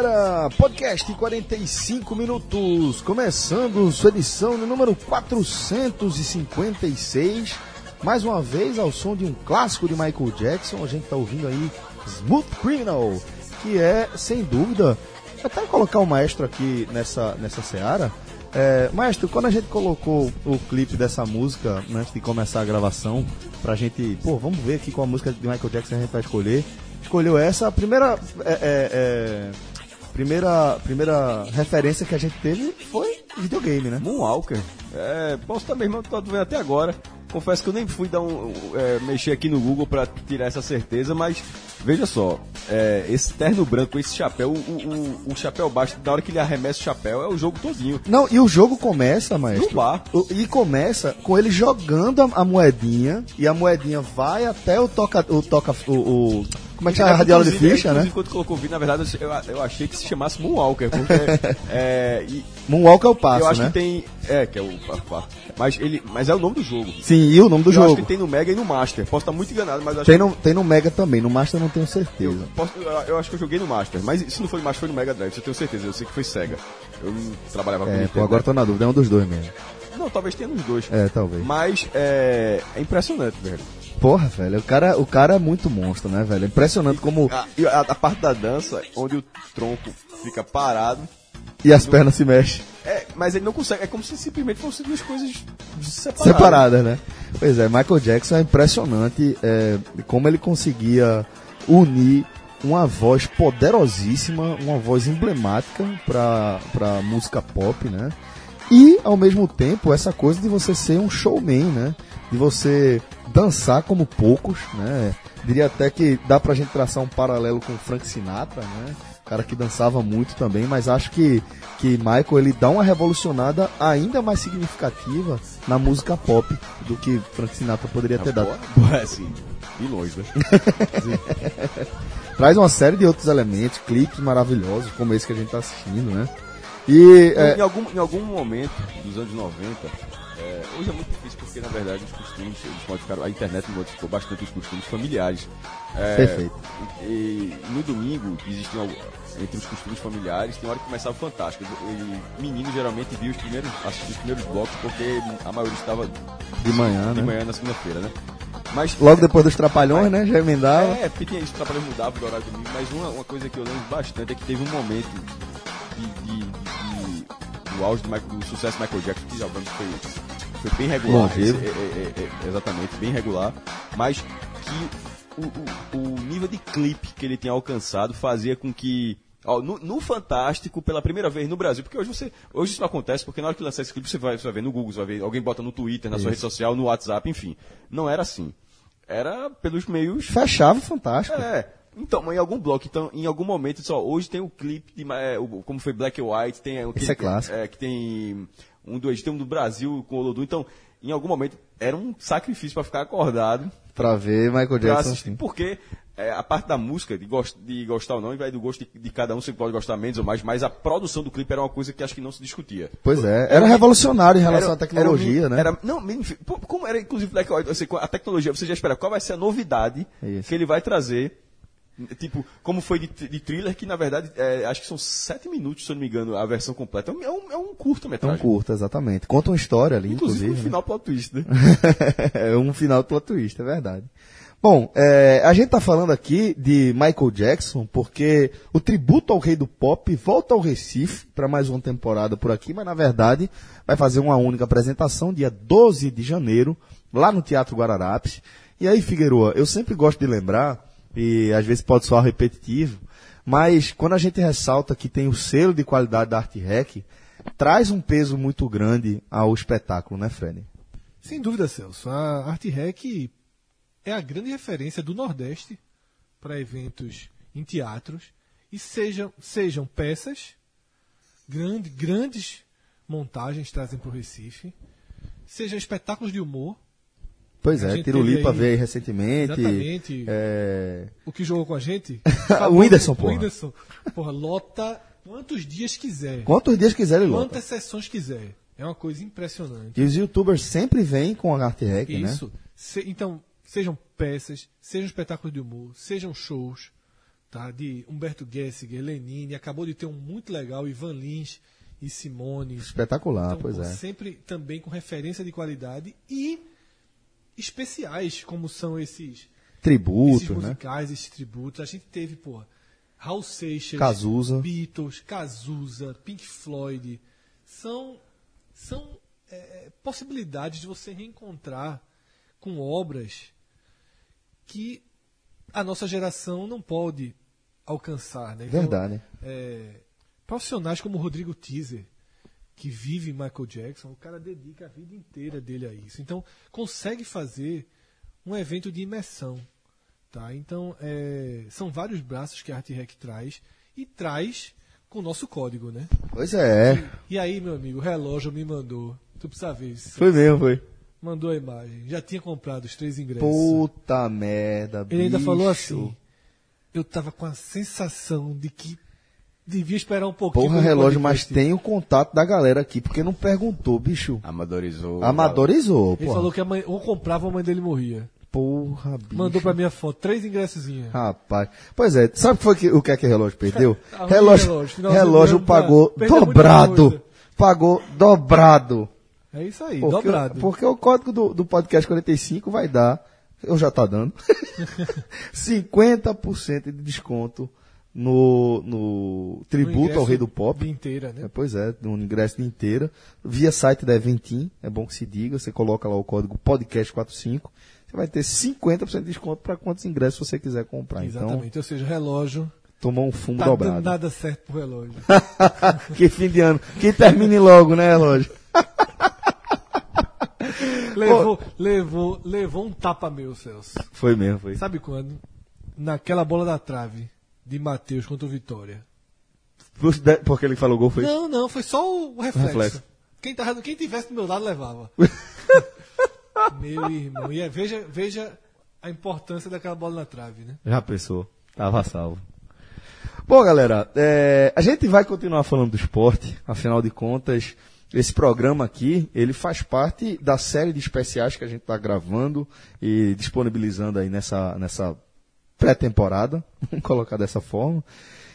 Galera! Podcast 45 minutos, começando sua edição no número 456. Mais uma vez ao som de um clássico de Michael Jackson, a gente tá ouvindo aí Smooth Criminal, que é, sem dúvida, até colocar o maestro aqui nessa, nessa seara. É, maestro, quando a gente colocou o clipe dessa música, né, antes de começar a gravação, pra gente, pô, vamos ver aqui qual a música de Michael Jackson a gente vai escolher. Escolheu essa, a primeira. é, é, é, primeira, primeira referência que a gente teve foi videogame, né? Moonwalker. É, posso estar mesmo, tô vendo até agora. Confesso que eu nem fui dar um, é, mexer aqui no Google para tirar essa certeza, mas veja só, é, esse terno branco, esse chapéu, o, o, o, chapéu baixo, na hora que ele arremessa o chapéu, é o jogo todinho. Não, e o jogo começa, maestro. No bar. O- E começa com ele jogando a, a moedinha e a moedinha vai até o toca. O toca o, o- como é que chama? A radiola de ficha, né? Quando colocou o vídeo, na verdade, eu, eu achei que se chamasse Moonwalker, porque é, e Moonwalk é o passo, eu acho né? que tem, é, que é o, mas ele, mas é o nome do jogo. Sim, e o nome do eu acho jogo. que tem no Mega e no Master. Posso estar muito enganado, mas eu acho Tem que no, tem no Mega também, no Master eu não tenho Eu, certeza. posso- eu- eu acho que eu joguei no Master, mas se não foi no Master, foi no Mega Drive, eu tenho certeza. Eu sei que foi Sega. Eu trabalhava com É, Nintendo. pô, agora tô na dúvida, é um dos dois mesmo. Não, talvez tenha nos dois. É, talvez. Mas é, é impressionante, velho. Porra, velho, o cara, o cara é muito monstro, né, velho? Impressionante como. A, e a, a parte da dança, onde o tronco fica parado. E as pernas se mexem. É, mas ele não consegue. É como se simplesmente fossem duas coisas separadas. separadas, né? Pois é, Michael Jackson é impressionante é, como ele conseguia unir uma voz poderosíssima, uma voz emblemática para música pop, né? E ao mesmo tempo essa coisa de você ser um showman, né? De você dançar como poucos, né? Diria até que dá pra gente traçar um paralelo com o Frank Sinatra, né? Cara que dançava muito também, mas acho que, que Michael ele dá uma revolucionada ainda mais significativa na música pop do que Frank Sinatra poderia ter dado. Pô, é assim, de longe, né? Traz uma série de outros elementos, clipes maravilhosos, como esse que a gente tá assistindo, né? E é, Em, algum, em algum momento dos anos 90, é, hoje é muito difícil porque, na verdade, os costumes, eles modificaram, a internet modificou bastante os costumes familiares. É, Perfeito. E, e no domingo, existiam, entre os costumes familiares, tem hora que começava o Fantástico. E menino geralmente via os primeiros, assistia os primeiros blocos porque a maioria estava de manhã, de né? manhã na segunda-feira, né? Mas, Logo depois dos Trapalhões, né? Já emendava. é, porque tinha isso, trabalho mudava do horário do domingo, mas uma, uma coisa que eu lembro bastante é que teve um momento de- do auge do, Michael- do sucesso do Michael Jackson, que obviamente foi, foi bem regular. Longevo. esse- é, é, é, é, exatamente, bem regular, mas que o, o, o nível de clipe que ele tinha alcançado fazia com que. ó, no, no Fantástico, pela primeira vez no Brasil, porque hoje você. Hoje isso não acontece, porque na hora que lançar esse clipe, você vai, você vai ver no Google, você vai ver, alguém bota no Twitter, na sua rede social, no WhatsApp, enfim. Não era assim. Era pelos meios Fechava fantástico. é. Então, em algum bloco, então, em algum momento, só hoje tem o clipe de é, o- como foi Black and White, tem Esse é clássico. que tem um do tem um do Brasil com o Olodum. Então, em algum momento era um sacrifício para ficar acordado Pra ver Michael Jackson. assistir, porque é, a parte da música, de, gost, de gostar ou não, vai do gosto de, de cada um, você pode gostar menos ou mais, mas a produção do clipe era uma coisa que acho que não se discutia. Pois é, era revolucionário em relação Era- à tecnologia, era um- né? Era, não, como era inclusive Black White, a tecnologia, você já espera qual vai ser a novidade Isso. que ele vai trazer. Tipo, como foi de, de thriller, que na verdade, é, acho que são sete minutos, se eu não me engano, a versão completa. É um, é um Tão curta-metragem. curta, exatamente. Conta uma história ali, Inclusive, inclusive. no né? final, plot twist, né? é um final plot twist, é verdade. Bom, é, a gente tá falando aqui de Michael Jackson porque o tributo ao rei do pop volta ao Recife para mais uma temporada por aqui, mas na verdade vai fazer uma única apresentação dia 12 de janeiro, lá no Teatro Guararapes. E aí, Figueroa, eu sempre gosto de lembrar, e às vezes pode soar repetitivo, mas quando a gente ressalta que tem o selo de qualidade da Arte Rec, traz um peso muito grande ao espetáculo, né, Fred? Sem dúvida, Celso. A Arte Rec é a grande referência do Nordeste para eventos em teatros e sejam, sejam peças, grande, grandes montagens trazem para o Recife, sejam espetáculos de humor. Pois é, Tirulipa veio aí recentemente. Exatamente. É, O que jogou com a gente? O Whindersson, O porra. Whindersson. Porra, lota quantos dias quiser. Quantos dias quiser ele lota. Quantas sessões quiser. É uma coisa impressionante. E os youtubers sempre vêm com a arte rec, né? Isso. Se- então, sejam peças, sejam espetáculos de humor, sejam shows. tá? De Humberto Gessinger, Lenine, acabou de ter um muito legal, Ivan Lins e Simone. Espetacular, Então, pois pô, é. Sempre também com referência de qualidade e especiais, como são esses, esses Tributo, né? musicais, esses tributos. A gente teve, pô, Raul Seixas, Cazuza. Beatles, Cazuza, Pink Floyd. São, são é, possibilidades de você reencontrar com obras que a nossa geração não pode alcançar. Né? Então, Verdade. é, profissionais como Rodrigo Teaser, que vive Michael Jackson, o cara dedica a vida inteira dele a isso. Então, consegue fazer um evento de imersão. Tá? Então, é, são vários braços que a Art Rec traz e traz com o nosso código, né? Pois é. E aí, meu amigo, o relógio me mandou. Tu precisa ver. se- Foi mesmo, foi. Mandou a imagem. Já tinha comprado os três ingressos. Puta merda, Ele ainda falou assim. Eu tava com a sensação de que devia esperar um pouquinho. Porra, relógio, mas podcast. tem o contato da galera aqui, porque não perguntou, bicho. Amadorizou. Amadorizou, Ele porra. falou que a mãe, ou comprava ou a mãe dele morria. Porra, bicho. Mandou pra minha foto três ingressozinhos. Rapaz. Pois é, sabe o que foi que, o que é que o relógio perdeu? Relógio, relógio, relógio pagou dobrado. Pagou dobrado. É isso aí, Porque, dobrado. porque o código do, do podcast 45 vai dar, eu já tá dando, 50% de desconto no, no tributo ingresso ao Rei do Pop. de inteira, né? É, pois é, no ingresso de inteira. Via site da Eventim, é bom que se diga, você coloca lá o código podcast45, você vai ter 50% de desconto para quantos ingressos você quiser comprar. Então, Exatamente. Ou seja, relógio tomou um fumo tá dobrado. nada certo pro relógio. que fim de ano. Que termine logo, né, relógio? levou, levou, levou um tapa meu, Celso. Foi mesmo, foi. Sabe quando? Naquela bola da trave de Matheus contra o Vitória. Porque ele falou gol, foi? Não, não, foi só o reflexo. reflexo. Quem, tava, quem tivesse do meu lado levava. meu irmão. E é, veja, veja a importância daquela bola na trave, né? Já pensou. Tava salvo. Bom, galera, é, a gente vai continuar falando do esporte, afinal de contas, esse programa aqui, ele faz parte da série de especiais que a gente está gravando e disponibilizando aí nessa, nessa pré-temporada, vamos colocar dessa forma.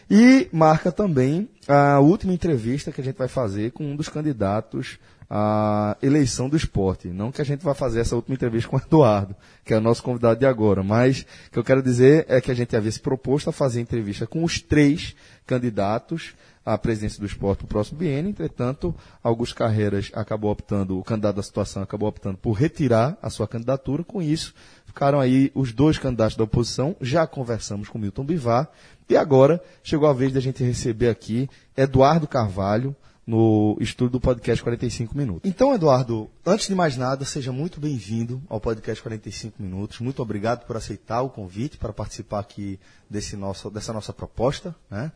E marca também a última entrevista que a gente vai fazer com um dos candidatos à eleição do esporte. Não que a gente vai fazer essa última entrevista com o Eduardo, que é o nosso convidado de agora, mas o que eu quero dizer é que a gente havia se proposto a fazer entrevista com os três candidatos à presidência do esporte no próximo biênio. Entretanto, Augusto Carreiras acabou optando, o candidato da situação acabou optando por retirar a sua candidatura. Com isso, ficaram aí os dois candidatos da oposição. Já conversamos com Milton Bivar. E agora chegou a vez da gente receber aqui Eduardo Carvalho no estúdio do podcast 45 Minutos. Então, Eduardo, antes de mais nada, seja muito bem-vindo ao podcast 45 Minutos. Muito obrigado por aceitar o convite para participar aqui desse nosso, dessa nossa proposta. Né?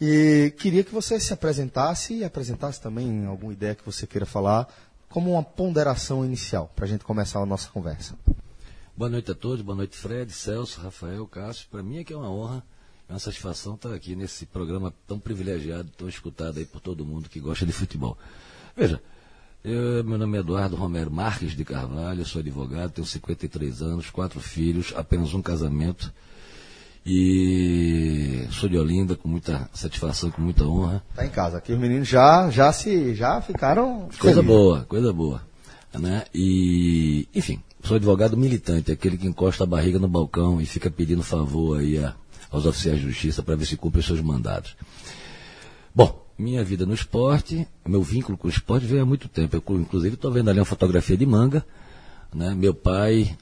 E queria que você se apresentasse e apresentasse também alguma ideia que você queira falar como uma ponderação inicial para a gente começar a nossa conversa. Boa noite a todos, boa noite Fred, Celso, Rafael, Cássio. Para mim é que é uma honra, é uma satisfação estar aqui nesse programa tão privilegiado, tão escutado aí por todo mundo que gosta de futebol. Veja, eu, meu nome é Eduardo Romero Marques de Carvalho, sou advogado, tenho 53 anos, quatro filhos, apenas um casamento. E sou de Olinda com muita satisfação, com muita honra. Tá em casa. Aqui os meninos já, já se, já ficaram. Coisa felizes. boa, coisa boa. Né? E, enfim, sou advogado militante, aquele que encosta a barriga no balcão e fica pedindo favor aí a- aos oficiais de justiça para ver se cumprem seus mandados. Bom, minha vida no esporte, meu vínculo com o esporte veio há muito tempo. Eu, inclusive, estou vendo ali uma fotografia de manga. Né? Meu pai,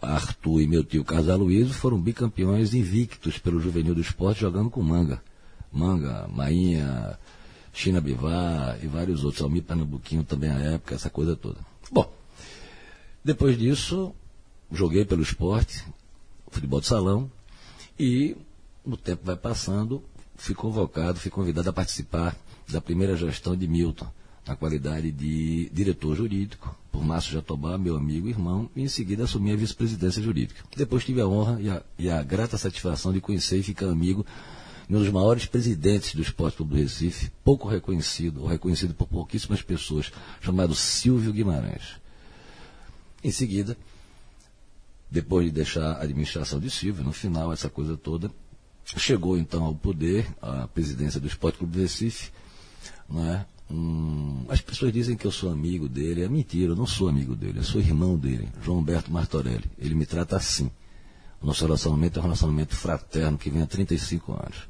Arthur e meu tio Carlos Aloysio foram bicampeões invictos pelo Juvenil do Esporte jogando com manga. Manga, Mainha, China Bivar e vários outros. Almir Pernambuquinho também à época, essa coisa toda. Bom, depois disso, joguei pelo esporte, futebol de salão, e o tempo vai passando, fui convocado, fui convidado a participar da primeira gestão de Milton, na qualidade de diretor jurídico, por Márcio Jatobá, meu amigo e irmão, e em seguida assumi a vice-presidência jurídica. Depois tive a honra e a, e a grata satisfação de conhecer e ficar amigo de um dos maiores presidentes do Esporte Clube do Recife, pouco reconhecido, ou reconhecido por pouquíssimas pessoas, chamado Silvio Guimarães. Em seguida, depois de deixar a administração de Silvio, no final, essa coisa toda, chegou então ao poder a presidência do Esporte Clube do Recife? Hum, as pessoas dizem que eu sou amigo dele, é mentira, eu não sou amigo dele, eu sou irmão dele, João Humberto Martorelli. Ele me trata assim. O nosso relacionamento é um relacionamento fraterno que vem há 35 anos.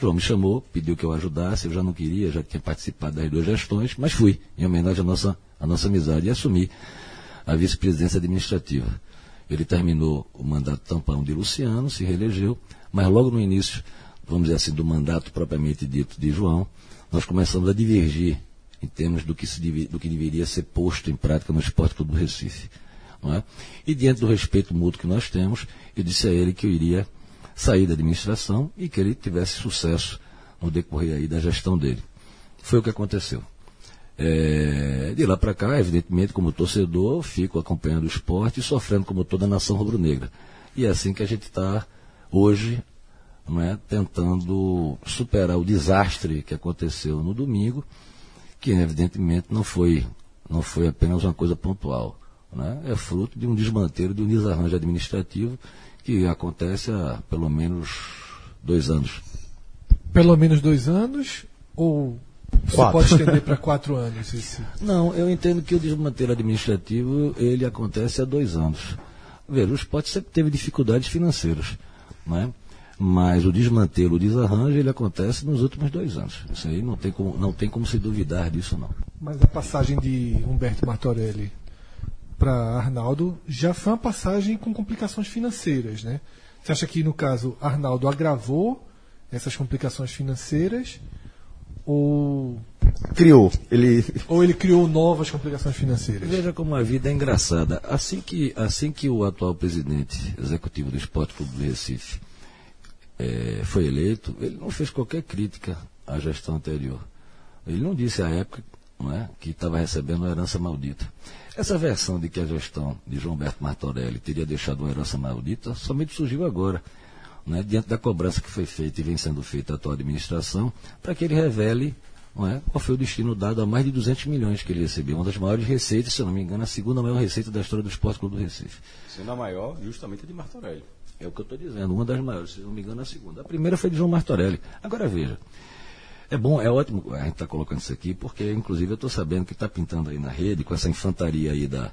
João me chamou, pediu que eu ajudasse, eu já não queria, já tinha participado das duas gestões, mas fui, em homenagem à nossa, à nossa amizade, e assumi a vice-presidência administrativa. Ele terminou o mandato tampão de Luciano, se reelegeu, mas logo no início, vamos dizer assim, do mandato propriamente dito de João, nós começamos a divergir em termos do que, se, do que deveria ser posto em prática no Esporte Clube do Recife. É? E diante do respeito mútuo que nós temos, eu disse a ele que eu iria sair da administração e que ele tivesse sucesso no decorrer aí da gestão dele. Foi o que aconteceu. É, de lá para cá, evidentemente, como torcedor, fico acompanhando o esporte e sofrendo como toda a nação rubro-negra. E é assim que a gente está hoje, não é, tentando superar o desastre que aconteceu no domingo, que evidentemente não foi, não foi apenas uma coisa pontual. Né? É fruto de um desmanteiro, de um desarranjo administrativo que acontece há pelo menos dois anos. Pelo menos dois anos ou você quatro. pode estender para quatro anos? Esse... Não, eu entendo que o desmanteiro administrativo ele acontece há dois anos. Veja, o esporte sempre teve dificuldades financeiras, né? mas o desmantelo, o desarranjo, ele acontece nos últimos dois anos. Isso aí não tem como, não tem como se duvidar disso, não. Mas a passagem de Humberto Martorelli para Arnaldo já foi uma passagem com complicações financeiras, né? Você acha que, no caso, Arnaldo agravou essas complicações financeiras ou criou ele ou ele criou novas complicações financeiras. Veja como a vida é engraçada. Assim que assim que o atual presidente executivo do Esporte Clube do Recife é, foi eleito ele não fez qualquer crítica à gestão anterior. Ele não disse à época não é, que estava recebendo uma herança maldita. Essa versão de que a gestão de João Berto Martorelli teria deixado uma herança maldita somente surgiu agora né, diante da cobrança que foi feita e vem sendo feita a atual administração, para que ele revele é, qual foi o destino dado a mais de 200 milhões que ele recebeu. Uma das maiores receitas, se eu não me engano, a segunda maior receita da história do Esporte Clube do Recife. Sendo a maior, justamente, a de Martorelli. É o que eu estou dizendo, uma das maiores, se eu não me engano, a segunda. A primeira foi de João Martorelli. Agora veja, é bom, é ótimo a gente está colocando isso aqui, porque inclusive eu estou sabendo que está pintando aí na rede com essa infantaria aí da.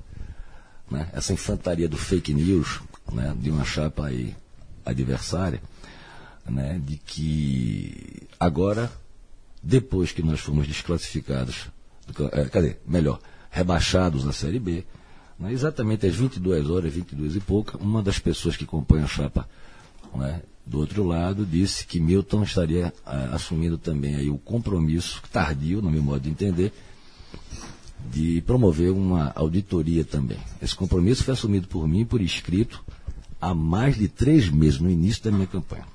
Né, essa infantaria do fake news, né, de uma chapa aí adversária, né, de que agora, depois que nós fomos desclassificados, é, cadê? Melhor, rebaixados na Série B, né, exatamente às 22 horas, 22 e pouca, uma das pessoas que compõem a chapa né, do outro lado disse que Milton estaria ah, assumindo também aí o compromisso tardio, no meu modo de entender, de promover uma auditoria também. Esse compromisso foi assumido por mim por escrito há mais de três meses, no início da minha campanha.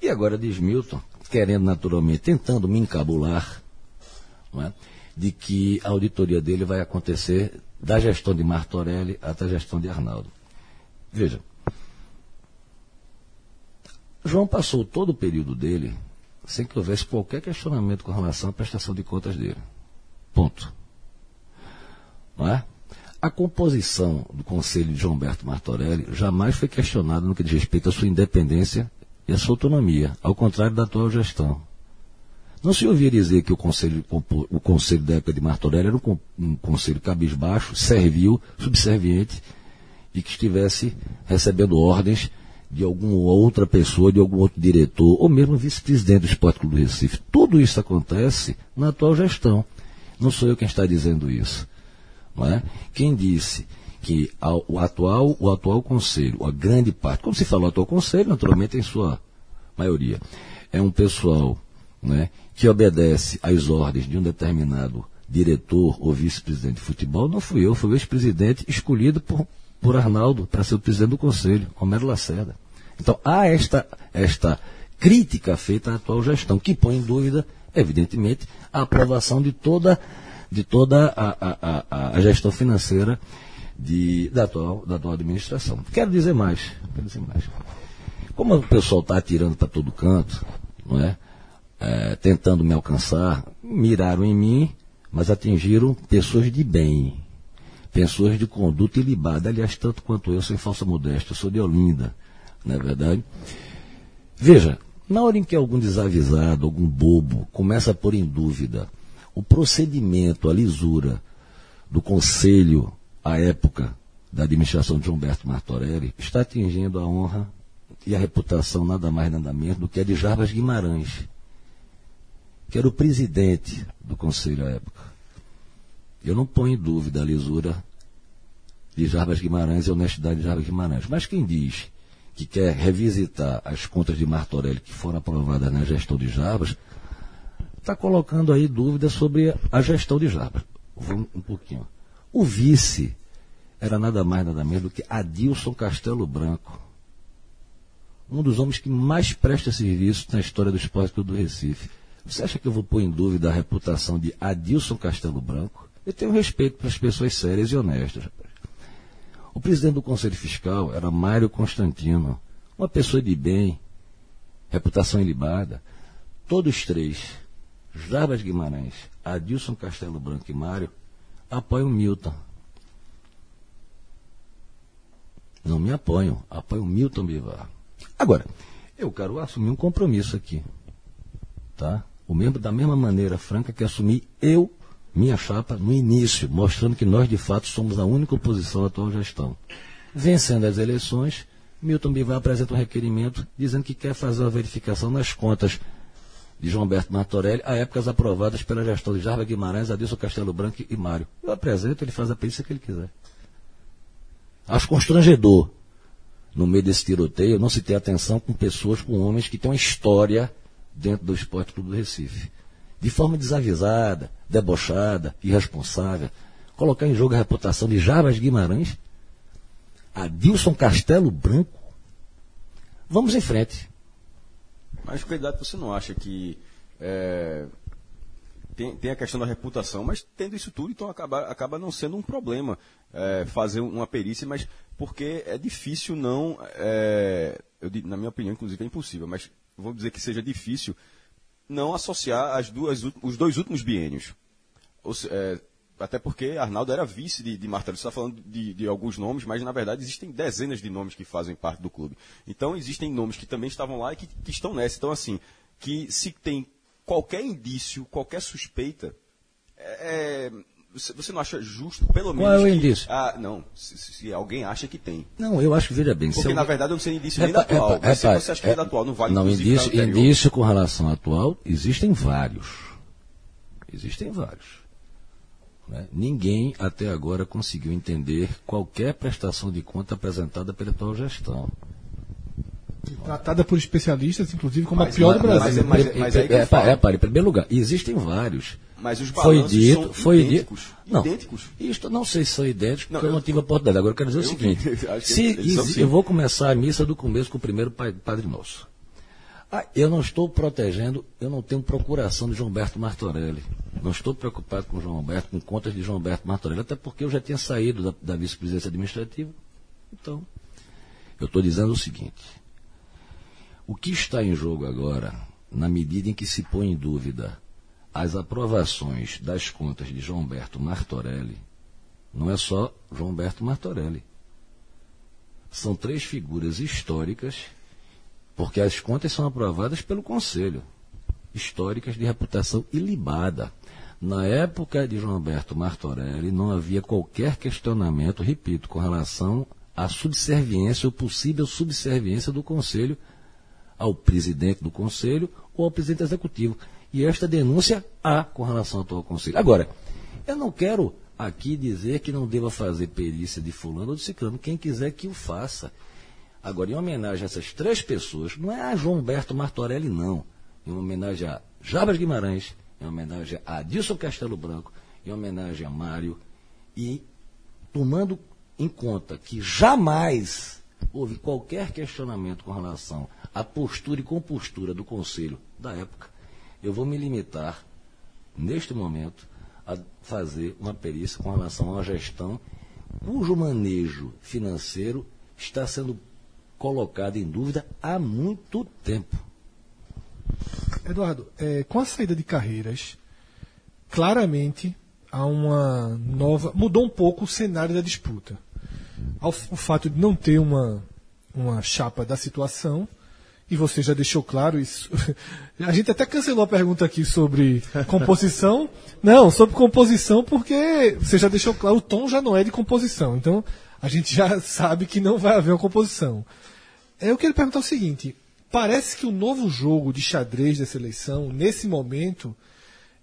E agora diz Milton, querendo naturalmente, tentando me encabular, é? de que a auditoria dele vai acontecer da gestão de Martorelli até a gestão de Arnaldo. Veja, João passou todo o período dele sem que houvesse qualquer questionamento com relação à prestação de contas dele. Ponto. Não é? A composição do Conselho de João Berto Martorelli jamais foi questionada no que diz respeito à sua independência e à sua autonomia, ao contrário da atual gestão. Não se ouvia dizer que o conselho, o conselho da época de Martorelli era um, um conselho cabisbaixo, servil, subserviente e que estivesse recebendo ordens de alguma outra pessoa, de algum outro diretor, ou mesmo vice-presidente do Esporte Clube do Recife. Tudo isso acontece na atual gestão. Não sou eu quem está dizendo isso. É? Quem disse que o atual, o atual conselho, a grande parte, como se falou atual conselho, naturalmente em sua maioria, é um pessoal né, que obedece às ordens de um determinado diretor ou vice-presidente de futebol, não fui eu, foi o ex-presidente escolhido por, por Arnaldo para ser o presidente do conselho, Romero Lacerda. Então há esta, esta crítica feita à atual gestão, que põe em dúvida, evidentemente, a aprovação de toda de toda a, a, a, a gestão financeira de, da, atual, da atual administração. Quero dizer mais. Quero dizer mais. Como o pessoal está atirando para todo canto, não é? é? tentando me alcançar, miraram em mim, mas atingiram pessoas de bem, pessoas de conduta ilibada. Aliás, tanto quanto eu, sem falsa modéstia, sou de Olinda, não é verdade? Veja, Na hora em que algum desavisado, algum bobo, começa a pôr em dúvida o procedimento, a lisura do conselho à época da administração de Humberto Martorelli, está atingindo a honra e a reputação nada mais nada menos do que a de Jarbas Guimarães, que era o presidente do conselho à época. Eu não ponho em dúvida a lisura de Jarbas Guimarães e a honestidade de Jarbas Guimarães. Mas quem diz que quer revisitar as contas de Martorelli que foram aprovadas na gestão de Jarbas, está colocando aí dúvidas sobre a gestão de Jarbas. Vamos um pouquinho. O vice era nada mais nada menos do que Adilson Castelo Branco. Um dos homens que mais presta serviço na história do esporte do Recife. Você acha que eu vou pôr em dúvida a reputação de Adilson Castelo Branco? Eu tenho respeito para as pessoas sérias e honestas. O presidente do Conselho Fiscal era Mário Constantino, uma pessoa de bem, reputação ilibada. Todos três, Jarbas Guimarães, Adilson Castelo Branco e Mário, apoiam Milton. Não me apoiam, apoiam Milton Bivar. Agora, eu quero assumir um compromisso aqui. Tá? O mesmo, da mesma maneira franca que assumi eu minha chapa no início, mostrando que nós de fato somos a única oposição à atual gestão. Vencendo as eleições, Milton Bivar apresenta um requerimento dizendo que quer fazer uma verificação nas contas de João Berto Martorelli, a épocas aprovadas pela gestão de Jarva Guimarães, Adilson Castelo Branco e Mário. Eu apresento, ele faz a perícia que ele quiser. Acho constrangedor, no meio desse tiroteio, não se ter atenção com pessoas, com homens que têm uma história dentro do Esporte Clube do Recife de forma desavisada, debochada, irresponsável, colocar em jogo a reputação de Jarbas Guimarães, Adilson Castelo Branco. Vamos em frente. Mas, candidato, você não acha que é, tem, tem, a questão da reputação, mas tendo isso tudo, então acaba, acaba não sendo um problema é, fazer uma perícia, mas porque é difícil não, é, eu, na minha opinião, inclusive é impossível, mas vou dizer que seja difícil não associar as duas, os dois últimos biênios. É, até porque Arnaldo era vice de, de Martelo. Você está falando de, de, alguns nomes, mas na verdade existem dezenas de nomes que fazem parte do clube. Então existem nomes que também estavam lá e que, que estão nessa. Então, assim, que se tem qualquer indício, qualquer suspeita, é, é você não acha justo, pelo menos. Qual é o que, indício? Ah, não, se, se, alguém acha que tem. Não, eu acho que veja bem. Porque, eu... na verdade, eu não sei indício nem da atual. Se você acha que é, da atual, não vale Não, indício, indício com relação à atual, existem vários. Existem vários. Né? Ninguém até agora conseguiu entender qualquer prestação de conta apresentada pela atual gestão. Tratada por especialistas, inclusive, como mas, a pior do Brasil. Mas, mas, mas, é, é, é, para, em primeiro lugar, existem vários. Mas os foi dito, são foi idênticos. Dito, não, idênticos. Isto não sei se são idênticos, porque eu, eu não tive a oportunidade. Agora eu quero dizer eu, o seguinte: se, eu vou começar a missa do começo com o primeiro Padre Nosso. Ah, eu não estou protegendo, eu não tenho procuração de João Berto Martorelli. Não estou preocupado com João Alberto, com contas de João Alberto Martorelli, até porque eu já tinha saído da, da vice-presidência administrativa. Então, eu estou dizendo o seguinte: o que está em jogo agora, na medida em que se põe em dúvida as aprovações das contas de João Alberto Martorelli, não é só João Alberto Martorelli. São três figuras históricas, porque as contas são aprovadas pelo Conselho, históricas de reputação ilibada. Na época de João Alberto Martorelli, não havia qualquer questionamento, repito, com relação à subserviência ou possível subserviência do Conselho ao presidente do Conselho ou ao presidente executivo. E esta denúncia há com relação ao atual Conselho. Agora, eu não quero aqui dizer que não deva fazer perícia de fulano ou de ciclano. Quem quiser que o faça. Agora, em homenagem a essas três pessoas, não é a João Alberto Martorelli, não. Em homenagem a Jabas Guimarães, em homenagem a Adilson Castelo Branco, em homenagem a Mário, e tomando em conta que jamais houve qualquer questionamento com relação à postura e compostura do Conselho da época, eu vou me limitar, neste momento, a fazer uma perícia com relação uma gestão cujo manejo financeiro está sendo colocado em dúvida há muito tempo. Eduardo, é, com a saída de carreiras, claramente há uma nova. mudou um pouco o cenário da disputa. Ao, o fato de não ter uma, uma chapa da situação e você já deixou claro isso. A gente até cancelou a pergunta aqui sobre composição. Não, sobre composição, porque você já deixou claro, o tom já não é de composição. Então, a gente já sabe que não vai haver uma composição. Eu queria perguntar o seguinte: parece que o novo jogo de xadrez dessa eleição, nesse momento,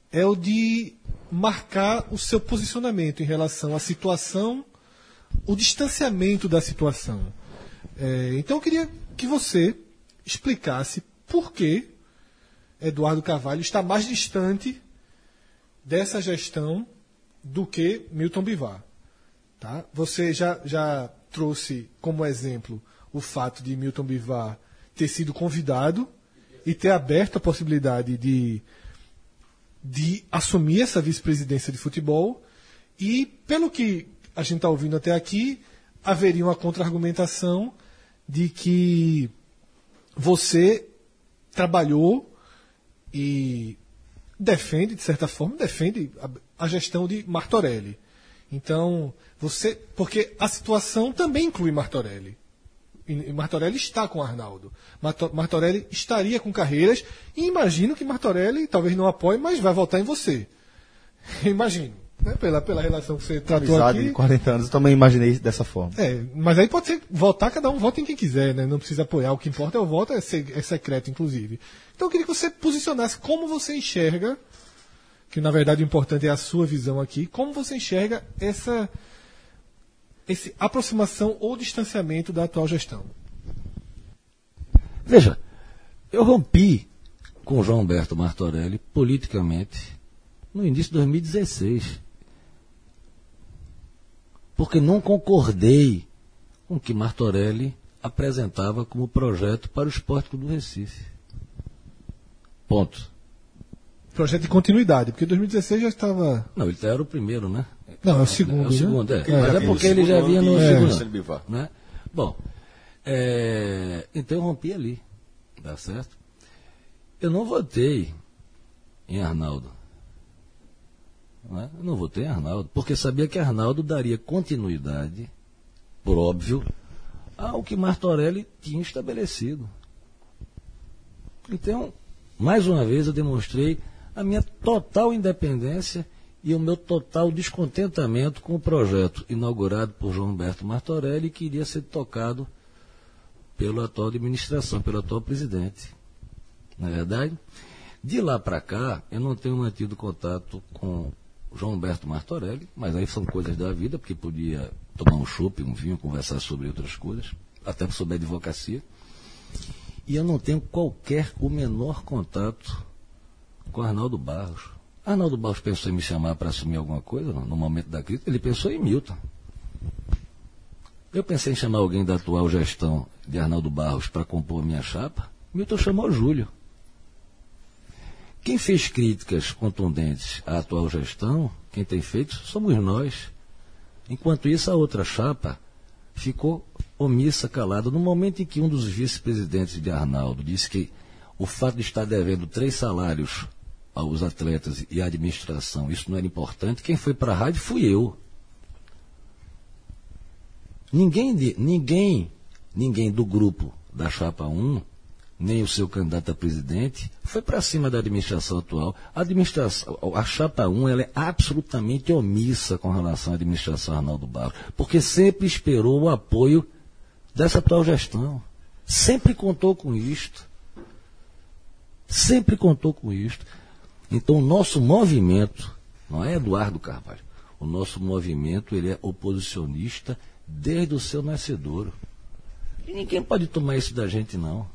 é o de marcar o seu posicionamento em relação à situação, o distanciamento da situação. É, então eu queria que você explicasse por que Eduardo Carvalho está mais distante dessa gestão do que Milton Bivar. Tá? Você já, já trouxe como exemplo o fato de Milton Bivar ter sido convidado e ter aberto a possibilidade de, de assumir essa vice-presidência de futebol. E, pelo que a gente está ouvindo até aqui, haveria uma contra-argumentação de que você trabalhou e defende, de certa forma, defende a, a gestão de Martorelli. Então, você. Porque a situação também inclui Martorelli. Martorelli está com Arnaldo. Martorelli estaria com carreiras e imagino que Martorelli talvez não apoie, mas vai votar em você. Imagino. Né? Pela, pela relação que você tratou Amizade aqui. de 40 anos, eu também imaginei dessa forma. É, mas aí pode ser votar, cada um vota em quem quiser, né? Não precisa apoiar. O que importa é o voto, é, se- é secreto, inclusive. Então eu queria que você posicionasse como você enxerga, que na verdade o importante é a sua visão aqui, como você enxerga essa esse aproximação ou distanciamento da atual gestão. Veja, eu rompi com João Humberto Martorelli politicamente no início de 2016. Porque não concordei com o que Martorelli apresentava como projeto para o Esporte Clube do Recife. Ponto. Projeto de continuidade, porque 2016 já estava. Não, ele era o primeiro, né? Não, é o segundo. É o né? segundo, é. É. Mas é porque ele já vinha no É. segundo. Né? Bom, é, então eu rompi ali, tá certo? Eu não votei em Arnaldo. Né? Eu não votei em Arnaldo, porque sabia que Arnaldo daria continuidade, por óbvio, ao que Martorelli tinha estabelecido. Então, mais uma vez eu demonstrei a minha total independência e o meu total descontentamento com o projeto inaugurado por João Humberto Martorelli que iria ser tocado pela atual administração, pelo atual presidente. Na verdade, de lá para cá, eu não tenho mantido contato com João Humberto Martorelli, mas aí são coisas da vida, porque podia tomar um chopp, um vinho, conversar sobre outras coisas, até sobre advocacia. E eu não tenho qualquer, o menor contato com Arnaldo Barros. Arnaldo Barros pensou em me chamar para assumir alguma coisa no, momento da crise, ele pensou em Milton. Eu pensei em chamar alguém da atual gestão de Arnaldo Barros para compor minha chapa. Milton chamou Júlio. Quem fez críticas contundentes à atual gestão, quem tem feito, somos nós. Enquanto isso, a outra chapa ficou omissa, calada. No momento em que um dos vice-presidentes de Arnaldo disse que o fato de estar devendo três salários aos atletas e à administração, isso não era importante, quem foi para a rádio fui eu. Ninguém, ninguém, ninguém do grupo da chapa 1, nem o seu candidato a presidente, foi para cima da administração atual. A administração, a chapa 1, ela é absolutamente omissa com relação à administração Arnaldo Barros, porque sempre esperou o apoio dessa atual gestão. Sempre contou com isto. Sempre contou com isto. Então o nosso movimento, não é Eduardo Carvalho, o nosso movimento ele é oposicionista desde o seu nascedouro. E ninguém pode tomar isso da gente, não.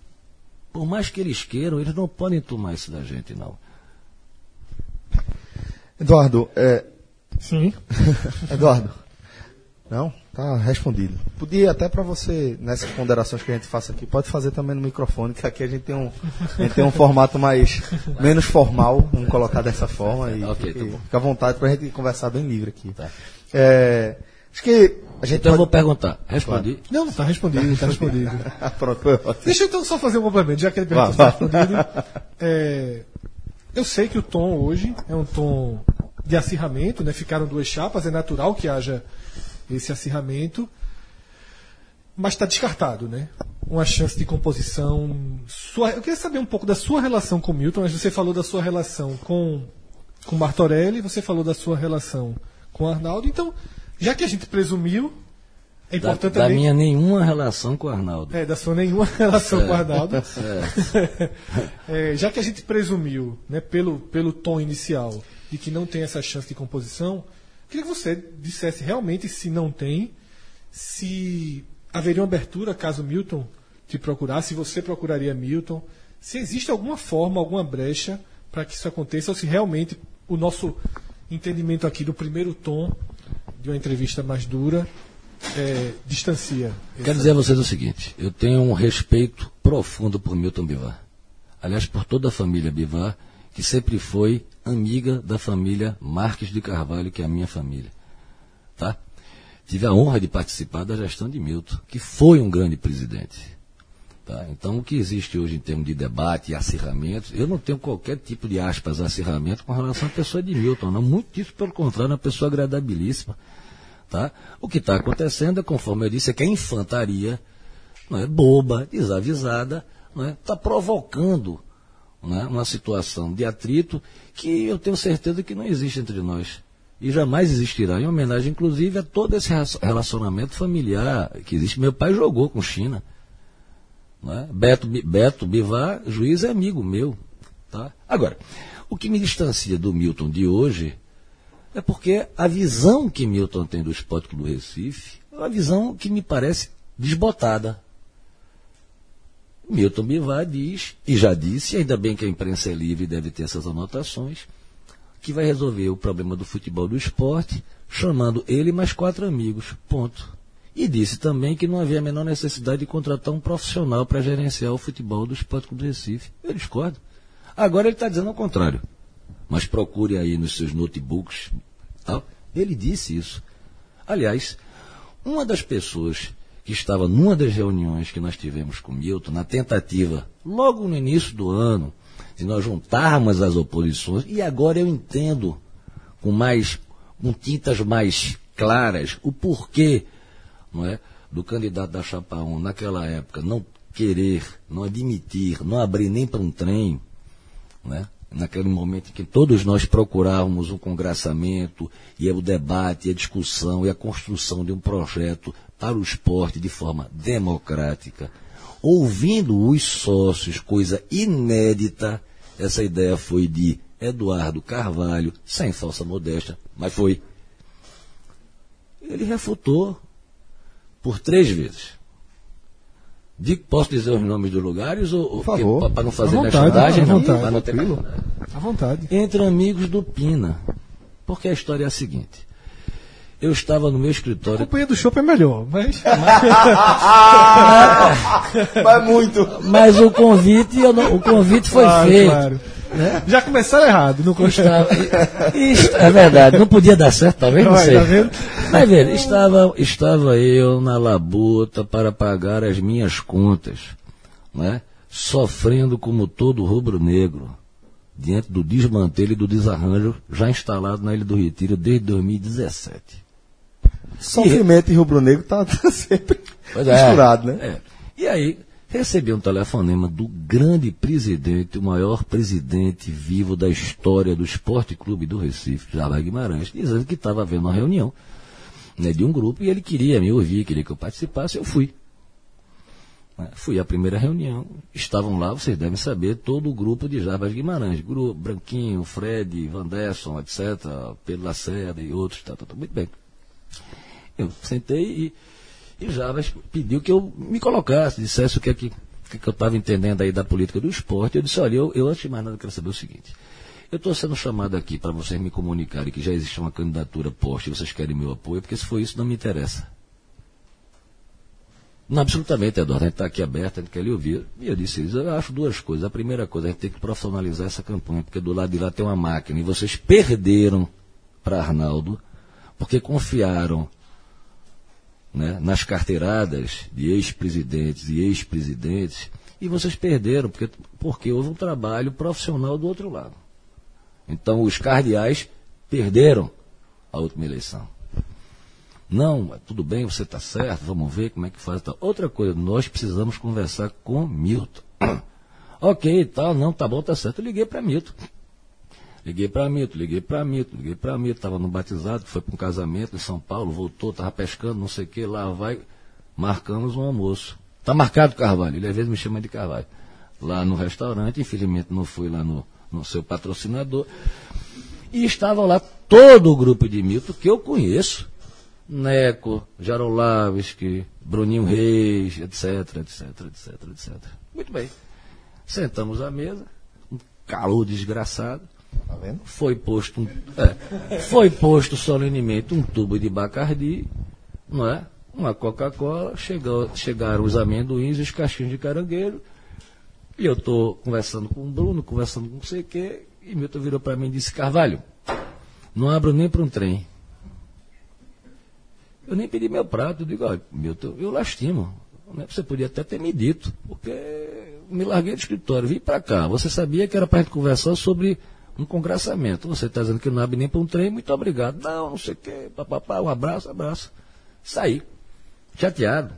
Por mais que eles queiram, eles não podem tomar isso da gente, não. Eduardo, é, Sim. Eduardo. Não? Tá respondido. Podia até para você, nessas ponderações que a gente faça aqui, pode fazer também no microfone, que aqui a gente tem um, a gente tem um formato mais menos formal, vamos colocar dessa forma e fique, tá fica à vontade pra gente conversar bem livre aqui. Tá. É, acho que a gente Então eu vou pode... perguntar. Respondi. Não, tá respondido, tá respondido. Pronto, foi ótimo. Deixa eu então só fazer um complemento, já que ele perguntou se Vá, tá respondido. É, eu sei que o tom hoje é um tom de acirramento, né? Ficaram duas chapas, é natural que haja esse acirramento, mas está descartado, né? uma chance de composição. Sua, eu queria saber um pouco da sua relação com Milton, mas você falou da sua relação com com Martorelli, você falou da sua relação com Arnaldo. Então, já que a gente presumiu, é Da, importante da também. minha nenhuma relação com o Arnaldo. É, da sua nenhuma relação com o Arnaldo. É, já que a gente presumiu, né, pelo, pelo tom inicial, de que não tem essa chance de composição, queria que você dissesse realmente se não tem, se haveria uma abertura caso Milton te procurasse, se você procuraria Milton, se existe alguma forma, alguma brecha para que isso aconteça, ou se realmente o nosso entendimento aqui do primeiro tom de uma entrevista mais dura é, distancia. Quero dizer a vocês o seguinte: eu tenho um respeito profundo por Milton Bivar. Aliás, por toda a família Bivar, que sempre foi amiga da família Marques de Carvalho, que é a minha família. Tá? Tive a honra de participar da gestão de Milton, que foi um grande presidente. Tá? Então, o que existe hoje em termos de debate e acirramentos, eu não tenho qualquer tipo de aspas acirramento com relação à pessoa de Milton. Não, muito disso pelo contrário, é uma pessoa agradabilíssima. Tá? O que está acontecendo é, conforme eu disse, é que a infantaria não é boba, desavisada, não é, está provocando não é, uma situação de atrito que eu tenho certeza que não existe entre nós. E jamais existirá, em homenagem, inclusive, a todo esse relacionamento familiar que existe. Meu pai jogou com China. Não é? Beto, Beto Bivar, juiz é amigo meu. Tá? Agora, o que me distancia do Milton de hoje é porque a visão que Milton tem do Esporte do Recife é uma visão que me parece desbotada. Milton Bivar diz, e já disse, ainda bem que a imprensa é livre e deve ter essas anotações, que vai resolver o problema do futebol do esporte, chamando ele mais quatro amigos. Ponto. E disse também que não havia a menor necessidade de contratar um profissional para gerenciar o futebol do Esporte Clube do Recife. Eu discordo. Agora ele está dizendo ao contrário. Mas procure aí nos seus notebooks. Tal. Ele disse isso. Aliás, uma das pessoas que estava numa das reuniões que nós tivemos com Milton, na tentativa, logo no início do ano, de nós juntarmos as oposições, e agora eu entendo com mais, com tintas mais claras, o porquê não é, do candidato da Chapa 1 naquela época não querer, não admitir, não abrir nem para um trem, né? naquele momento em que todos nós procurávamos um congressamento, e o debate, e a discussão, e a construção de um projeto para o esporte de forma democrática, ouvindo os sócios, coisa inédita, essa ideia foi de Eduardo Carvalho, sem falsa modéstia, mas foi. Ele refutou por três vezes. Digo, posso dizer os nomes dos lugares ou Por favor. para não fazer à não, pra não ter. À vontade. entre amigos do Pina. Porque a história é a seguinte. Eu estava no meu A escritório. companhia do Chopp é melhor, mas. Mas muito. Mas o convite, eu não- o convite foi Claro, feito. claro. Já começaram errado, não e- é verdade, não podia dar certo, talvez, não Olha, sei. tá vendo? Mas veja, estava, estava eu na labuta para pagar as minhas contas, né? sofrendo como todo rubro-negro, diante do desmantelo e do desarranjo já instalado na Ilha do Retiro desde 2017. Sofrimento e rubro-negro tá, tá sempre Pois é. misturado, né? É. E aí, recebi um telefonema do grande presidente, o maior presidente vivo da história do Esporte Clube do Recife, Java Guimarães, dizendo que estava havendo uma reunião né, de um grupo e ele queria me ouvir, queria que eu participasse, eu fui. Né, Fui à primeira reunião, estavam lá, vocês devem saber, todo o grupo de Jarbas Guimarães, grupo Branquinho, Fred, Vanderson, etc., Pedro Lacerda e outros, tá, tá, tá, muito bem. Eu sentei e, e Jarbas pediu que eu me colocasse, dissesse o que é que, que, é que eu estava entendendo aí da política do esporte. Eu disse, olha, eu, eu antes de mais nada quero saber o seguinte. Eu estou sendo chamado aqui para vocês me comunicarem que já existe uma candidatura posta e vocês querem meu apoio, porque se for isso não me interessa. Não, absolutamente, Eduardo. A gente está aqui aberto, a gente quer lhe ouvir. E eu disse isso. Eu acho duas coisas. A primeira coisa, a gente tem que profissionalizar essa campanha, porque do lado de lá tem uma máquina. E vocês perderam para Arnaldo, porque confiaram né, nas carteiradas de ex-presidentes e ex-presidentes, e vocês perderam, porque, porque houve um trabalho profissional do outro lado. Então, os cardeais perderam a última eleição. Não, tudo bem, você está certo, vamos ver como é que faz. Tá. Outra coisa, nós precisamos conversar com Milton. ok, tal, não, tá bom, tá certo. Eu liguei para Milton. Liguei para Milton, liguei para Milton, liguei para Milton, estava no batizado, foi para um casamento em São Paulo, voltou, estava pescando, não sei o que, lá vai, marcamos um almoço. Tá marcado Carvalho, ele às vezes me chama de Carvalho. Lá no restaurante, infelizmente não fui lá no, no seu patrocinador. E estava lá todo o grupo de Milton que eu conheço. Neco, Jarolavski, Bruninho Reis, etc, etc, etc, etc. Muito bem. Sentamos à mesa, um calor desgraçado. Tá? Foi posto, um, é, foi posto solenemente um tubo de Bacardi, não é? Uma Coca-Cola, chegaram os amendoins e os cachinhos de caranguejo. E eu estou conversando com o Bruno, conversando com não sei o quê, e Milton virou para mim e disse, Carvalho, não abro nem para um trem. Eu nem pedi meu prato, eu digo, olha, Milton, eu lastimo. Né? Você podia até ter me dito, porque me larguei do escritório, vim para cá. Você sabia que era para a gente conversar sobre um congressamento. Você está dizendo que não abre nem para um trem, muito obrigado. Não, não sei o quê, papapá, um abraço, abraço. Saí, chateado.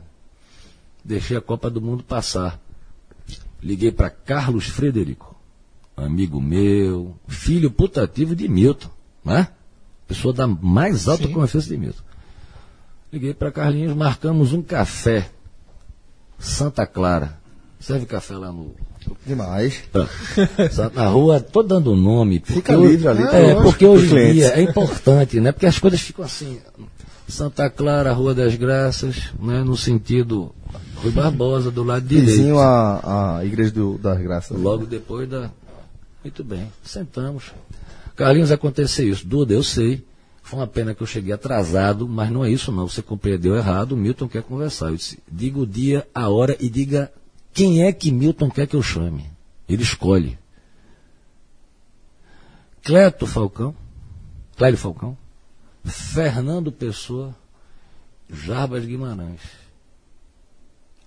Deixei a Copa do Mundo passar. Liguei para Carlos Frederico, amigo meu, filho putativo de Milton, né? Pessoa da mais alta Sim. confiança de Milton. Liguei para Carlinhos, marcamos um café. Santa Clara. Serve café lá no. Demais. Na rua, tô dando o nome. Fica hoje- livre ali, tá É, lógico, porque hoje em dia é importante, né? Porque as coisas ficam assim. Santa Clara, Rua das Graças, né? No sentido Rui Barbosa, do lado direito. Vizinho à, à Igreja do- das Graças. Logo depois da. Muito bem, sentamos. Carlinhos, aconteceu isso. Duda, eu sei. Foi uma pena que eu cheguei atrasado, mas não é isso não. Você compreendeu errado. O Milton quer conversar. Eu disse, diga o dia, a hora e diga quem é que Milton quer que eu chame. Ele escolhe. Cleto Falcão, Clélio Falcão, Fernando Pessoa, Jarbas Guimarães.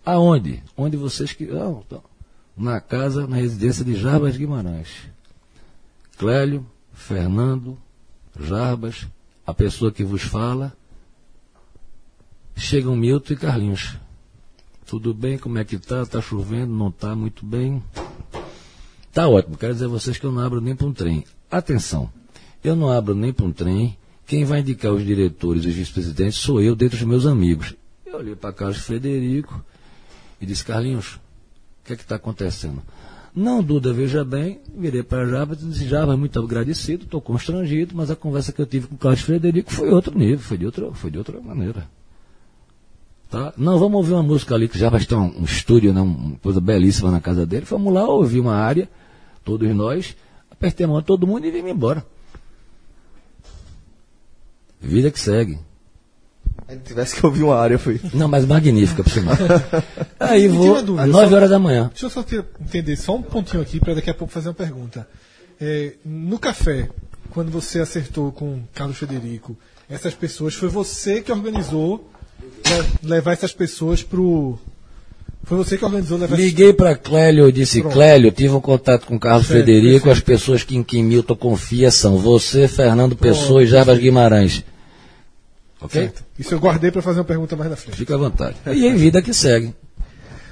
Aonde? Onde vocês que. Não, então, na casa, na residência de Jarbas Guimarães. Clélio, Fernando, Jarbas, a pessoa que vos fala. Chegam Milton e Carlinhos. Tudo bem? Como é que tá? Tá chovendo? Não tá muito bem? Tá ótimo. Quero dizer a vocês que eu não abro nem para um trem. Atenção, eu não abro nem para um trem. Quem vai indicar os diretores e os vice-presidentes sou eu, dentre os meus amigos. Eu olhei para Carlos Frederico e disse, Carlinhos, o que é que está acontecendo? Não, Duda, veja bem, virei para Jarbas e disse, Jarbas, muito agradecido, estou constrangido, mas a conversa que eu tive com o Carlos Frederico foi outro nível, foi de outra, foi de outra maneira. Tá? Não, vamos ouvir uma música ali, que já vai estar um, um estúdio, né, uma coisa belíssima na casa dele. Vamos lá ouvir uma área, todos nós, apertei a mão de todo mundo e vim embora. Vida que segue. Se tivesse que ouvir uma área, foi. Não, mas magnífica, por sinal. Aí vou, às 9 só- horas da manhã. Deixa eu só ter- entender só um pontinho aqui para daqui a pouco fazer uma pergunta. É, no café, quando você acertou com Carlos Federico, essas pessoas, foi você que organizou levar essas pessoas pro. Foi você que organizou levar essas- Liguei para Clélio e disse, Pronto. Clélio, tive um contato com o Carlos Certo, Frederico, perfeito. as pessoas que, em quem Milton confia são você, Fernando Pessoa e Jarbas Guimarães. Ok? Certo. Isso eu guardei para fazer uma pergunta mais na frente. Fica à vontade. E em vida que segue.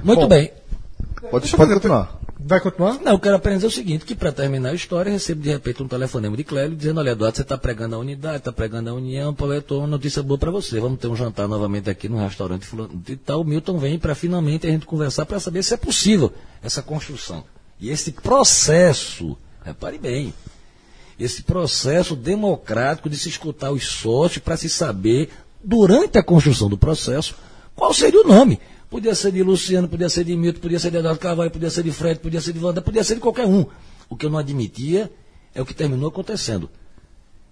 Muito Bom. bem. Pode, pode continuar. Vai continuar? Não, eu quero apenas dizer o seguinte, que para terminar a história, recebo de repente um telefonema de Clélio dizendo, olha, Eduardo, você está pregando a unidade, está pregando a união, pô, uma notícia boa para você. Vamos ter um jantar novamente aqui no restaurante fulano e tal. O Milton vem para finalmente a gente conversar para saber se é possível essa construção. E esse processo, repare bem, esse processo democrático de se escutar os sócios para se saber, durante a construção do processo, qual seria o nome. Podia ser de Luciano, podia ser de Milton, podia ser de Eduardo Carvalho, podia ser de Fred, podia ser de Wanda, podia ser de qualquer um. O que eu não admitia é o que terminou acontecendo.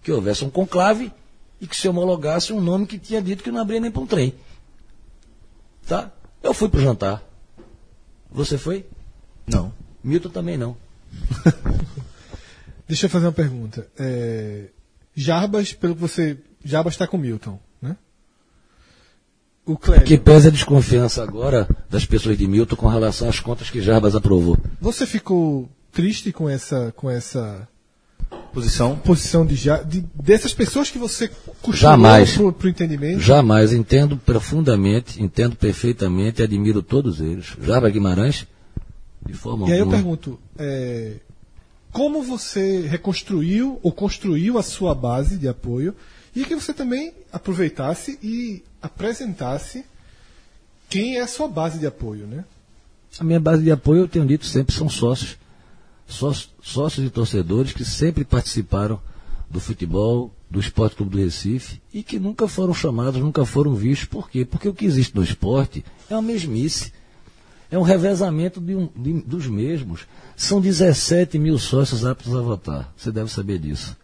Que houvesse um conclave e que se homologasse um nome que tinha dito que não abria nem para um trem. Tá? Eu fui para o jantar. Você foi? Não. Milton também não. Deixa eu fazer uma pergunta. É, Jarbas, pelo que você. Jarbas está com Milton? O. Que pesa a desconfiança agora das pessoas de Milton com relação às contas que Jarbas aprovou. Você ficou triste com essa, com essa Posição? posição de, de- dessas pessoas que você Jamais. pro, pro entendimento? Jamais, entendo profundamente, entendo perfeitamente, admiro todos eles. Jarbas Guimarães, de forma E aí eu pergunto, é, como você reconstruiu ou construiu a sua base de apoio e que você também aproveitasse e apresentasse quem é a sua base de apoio, né? A minha base de apoio, eu tenho dito sempre, são sócios. Sócios, sócios e torcedores que sempre participaram do futebol, do Esporte Clube do Recife e que nunca foram chamados, nunca foram vistos. Por quê? Porque o que existe no esporte é uma mesmice. É um revezamento de um- de- dos mesmos. São 17 mil sócios aptos a votar. Você deve saber disso.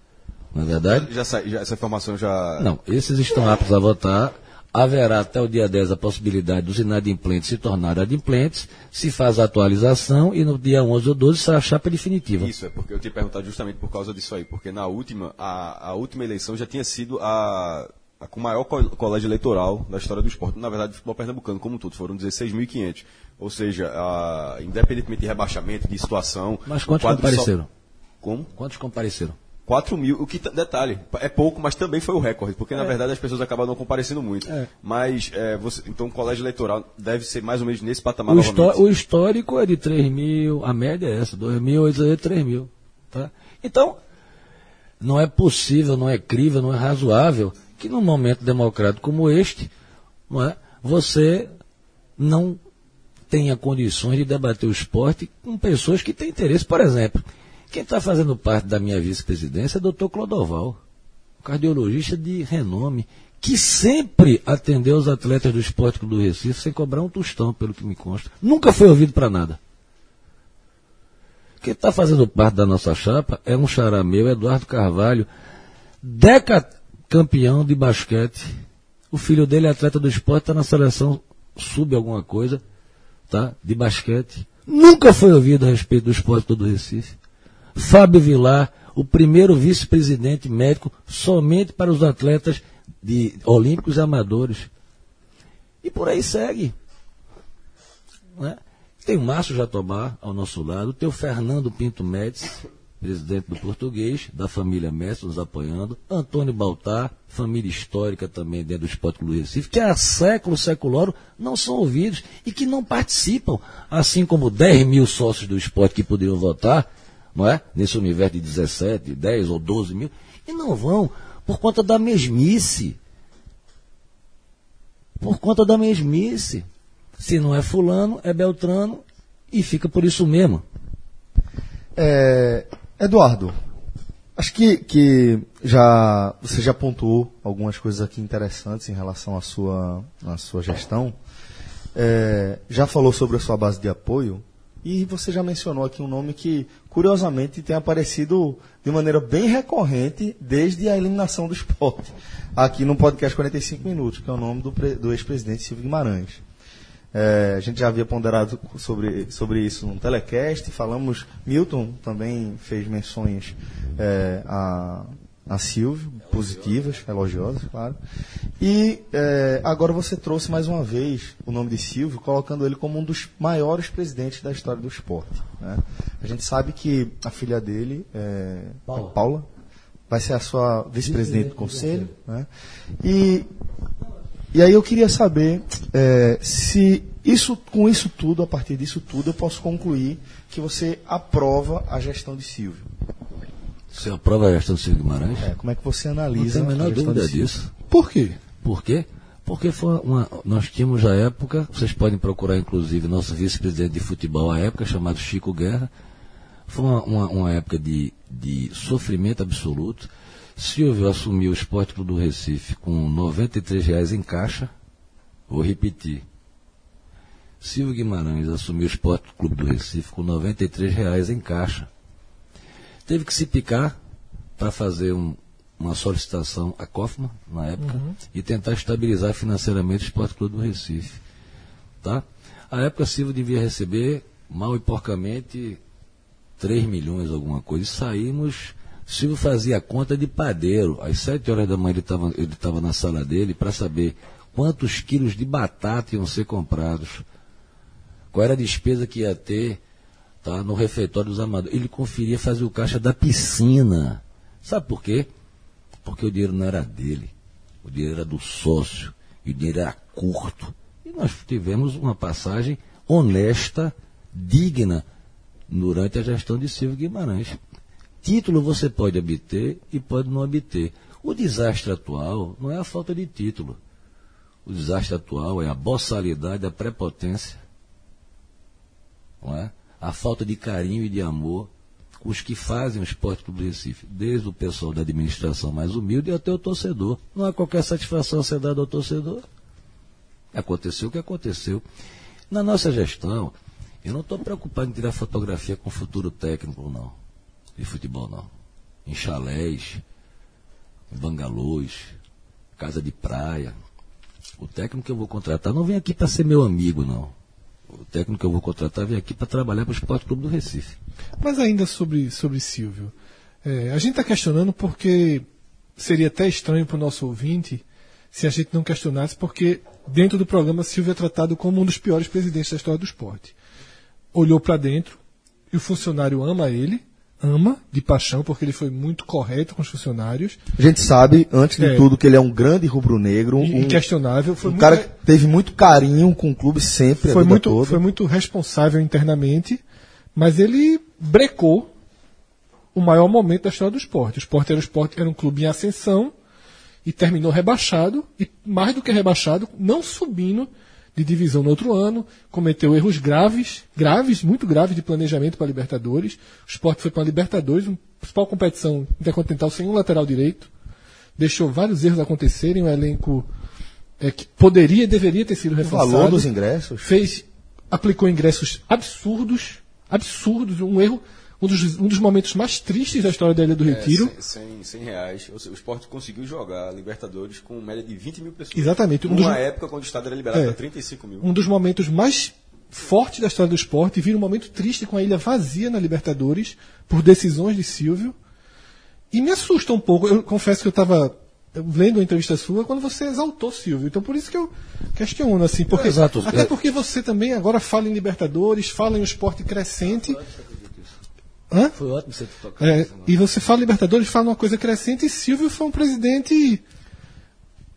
Não é verdade? Já, já- essa informação já. Não, esses estão aptos a votar. Haverá até o dia 10 a possibilidade dos inadimplentes se tornarem adimplentes, se faz a atualização e no dia 11 ou 12 será a chapa definitiva. Isso, é porque eu tinha perguntado justamente por causa disso aí, porque na última, a, a última eleição já tinha sido a, a com o maior co- colégio eleitoral da história do esporte. Na verdade, do futebol pernambucano como um todo, foram 16.500. Ou seja, a, independentemente de rebaixamento, de situação... Mas quantos quadro só- compareceram? Como? Quantos compareceram? 4 mil, o que, detalhe, é pouco, mas também foi o recorde, porque na verdade as pessoas acabam não comparecendo muito. É. Mas, é, você, então o colégio eleitoral deve ser mais ou menos nesse patamar O, histó- o histórico é de 3 mil, a média é essa, 2 mil, 8 3 mil. Tá? Então, não é possível, não é crível, não é razoável que num momento democrático como este, não é, você não tenha condições de debater o esporte com pessoas que têm interesse. Por exemplo, quem está fazendo parte da minha vice-presidência é o doutor Clodoval, cardiologista de renome, que sempre atendeu os atletas do Esporte Clube do Recife sem cobrar um tostão, pelo que me consta. Nunca foi ouvido para nada. Quem está fazendo parte da nossa chapa é um xará meu, Eduardo Carvalho, decacampeão de basquete. O filho dele é atleta do esporte, está na seleção sub alguma coisa, tá? De basquete. Nunca foi ouvido a respeito do esporte todo Recife. Fábio Vilar, o primeiro vice-presidente médico somente para os atletas de olímpicos e amadores. E por aí segue. Né? Tem o Márcio Jatobá ao nosso lado, tem o Fernando Pinto Médici, presidente do Português, da família Mestre, nos apoiando, Antônio Baltar, família histórica também dentro do Esporte Clube do Recife, que há século, seculoro, não são ouvidos e que não participam, assim como 10 mil sócios do esporte que poderiam votar, não é? Nesse universo de 17, 10 ou 12 mil, e não vão por conta da mesmice. Por conta da mesmice. Se não é fulano, é Beltrano e fica por isso mesmo. É, Eduardo, acho que, que já você já pontuou algumas coisas aqui interessantes em relação à sua, à sua gestão. É, já falou sobre a sua base de apoio e você já mencionou aqui um nome que, curiosamente, tem aparecido de maneira bem recorrente desde a eliminação do esporte, aqui no podcast 45 Minutos, que é o nome do, do ex-presidente Silvio Guimarães. É, a gente já havia ponderado sobre, sobre isso no telecast, falamos, Milton também fez menções é, a, a Silvio, positivas, elogiosas, claro. E é, agora você trouxe mais uma vez o nome de Silvio, colocando ele como um dos maiores presidentes da história do esporte. né? A gente sabe que a filha dele, é, Paula. Paula, vai ser a sua vice-presidente do conselho. Né? E e aí eu queria saber eh, se isso, com isso tudo, a partir disso tudo, eu posso concluir que você aprova a gestão de Silvio. Você aprova a gestão do Silvio Guimarães? É, como é que você Não analisa tenho a menor dúvida disso. Por quê? Por quê? Porque foi uma, nós tínhamos a época, vocês podem procurar inclusive nosso vice-presidente de futebol à época, chamado Chico Guerra. Foi uma, uma, uma época de, de sofrimento absoluto. Silvio assumiu o Esporte Clube do Recife com 93 reais em caixa. Vou repetir. Silvio Guimarães assumiu o Esporte Clube do Recife com 93 reais em caixa. Teve que se picar para fazer um- uma solicitação à Kaufmann, na época, e tentar estabilizar financeiramente o Esporte Clube do Recife. Tá? A época, Silvio devia receber, mal e porcamente, 3 milhões, alguma coisa. E saímos. Silvio fazia conta de padeiro. Às 7 horas da manhã ele estava ele tava na sala dele para saber quantos quilos de batata iam ser comprados. Qual era a despesa que ia ter tá, no refeitório dos amadores. Ele conferia fazer o caixa da piscina. Sabe por quê? Porque o dinheiro não era dele. O dinheiro era do sócio. E o dinheiro era curto. E nós tivemos uma passagem honesta, digna, durante a gestão de Silvio Guimarães. Título você pode obter e pode não obter. O desastre atual não é a falta de título. O desastre atual é a boçalidade, a prepotência, não é? A falta de carinho e de amor com os que fazem o esporte do Recife, desde o pessoal da administração mais humilde até o torcedor. Não há qualquer satisfação a ser dada ao torcedor. Aconteceu o que aconteceu. Na nossa gestão, eu não estou preocupado em tirar fotografia com futuro técnico, não. De futebol, não. Em chalés, em bangalôs, casa de praia. O técnico que eu vou contratar não vem aqui para ser meu amigo, não. O técnico que eu vou contratar vem aqui para trabalhar para o Esporte Clube do Recife. Mas ainda sobre, sobre Silvio, é, a gente está questionando porque seria até estranho para o nosso ouvinte se a gente não questionasse, porque dentro do programa Silvio é tratado como um dos piores presidentes da história do esporte. Olhou para dentro e o funcionário ama ele, ama de paixão, porque ele foi muito correto com os funcionários. A gente sabe, antes de É. tudo, que ele é um grande rubro-negro. Um, Inquestionável. Foi um muito, cara que teve muito carinho com o clube sempre. foi, muito, toda. foi muito responsável internamente, mas ele brecou o maior momento da história do esporte. O esporte era, o esporte, era um clube em ascensão e terminou rebaixado, e mais do que rebaixado, não subindo de divisão no outro ano, cometeu erros graves, graves, muito graves de planejamento para a Libertadores. O esporte foi para a Libertadores, a principal competição intercontinental sem um lateral direito. Deixou vários erros acontecerem, um elenco é, que poderia e deveria ter sido O reforçado valor dos ingressos. fez aplicou ingressos absurdos, absurdos, um erro, um dos, um dos momentos mais tristes da história da Ilha do Retiro. É, 100, 100 reais. O esporte conseguiu jogar Libertadores com média de 20 mil pessoas. Exatamente. Um Numa dos- época quando o estado era liberado É. para 35 mil. um dos momentos mais fortes da história do esporte, vira um momento triste com a ilha vazia na Libertadores por decisões de Silvio. E me assusta um pouco. Eu confesso que eu estava lendo uma entrevista sua quando você exaltou Silvio. Então por isso que eu questiono assim, porque Exato. até É. porque você também agora fala em Libertadores, fala em um esporte crescente. Hã? Foi ótimo você tocar É, e você fala Libertadores, fala uma coisa crescente, e Silvio foi um presidente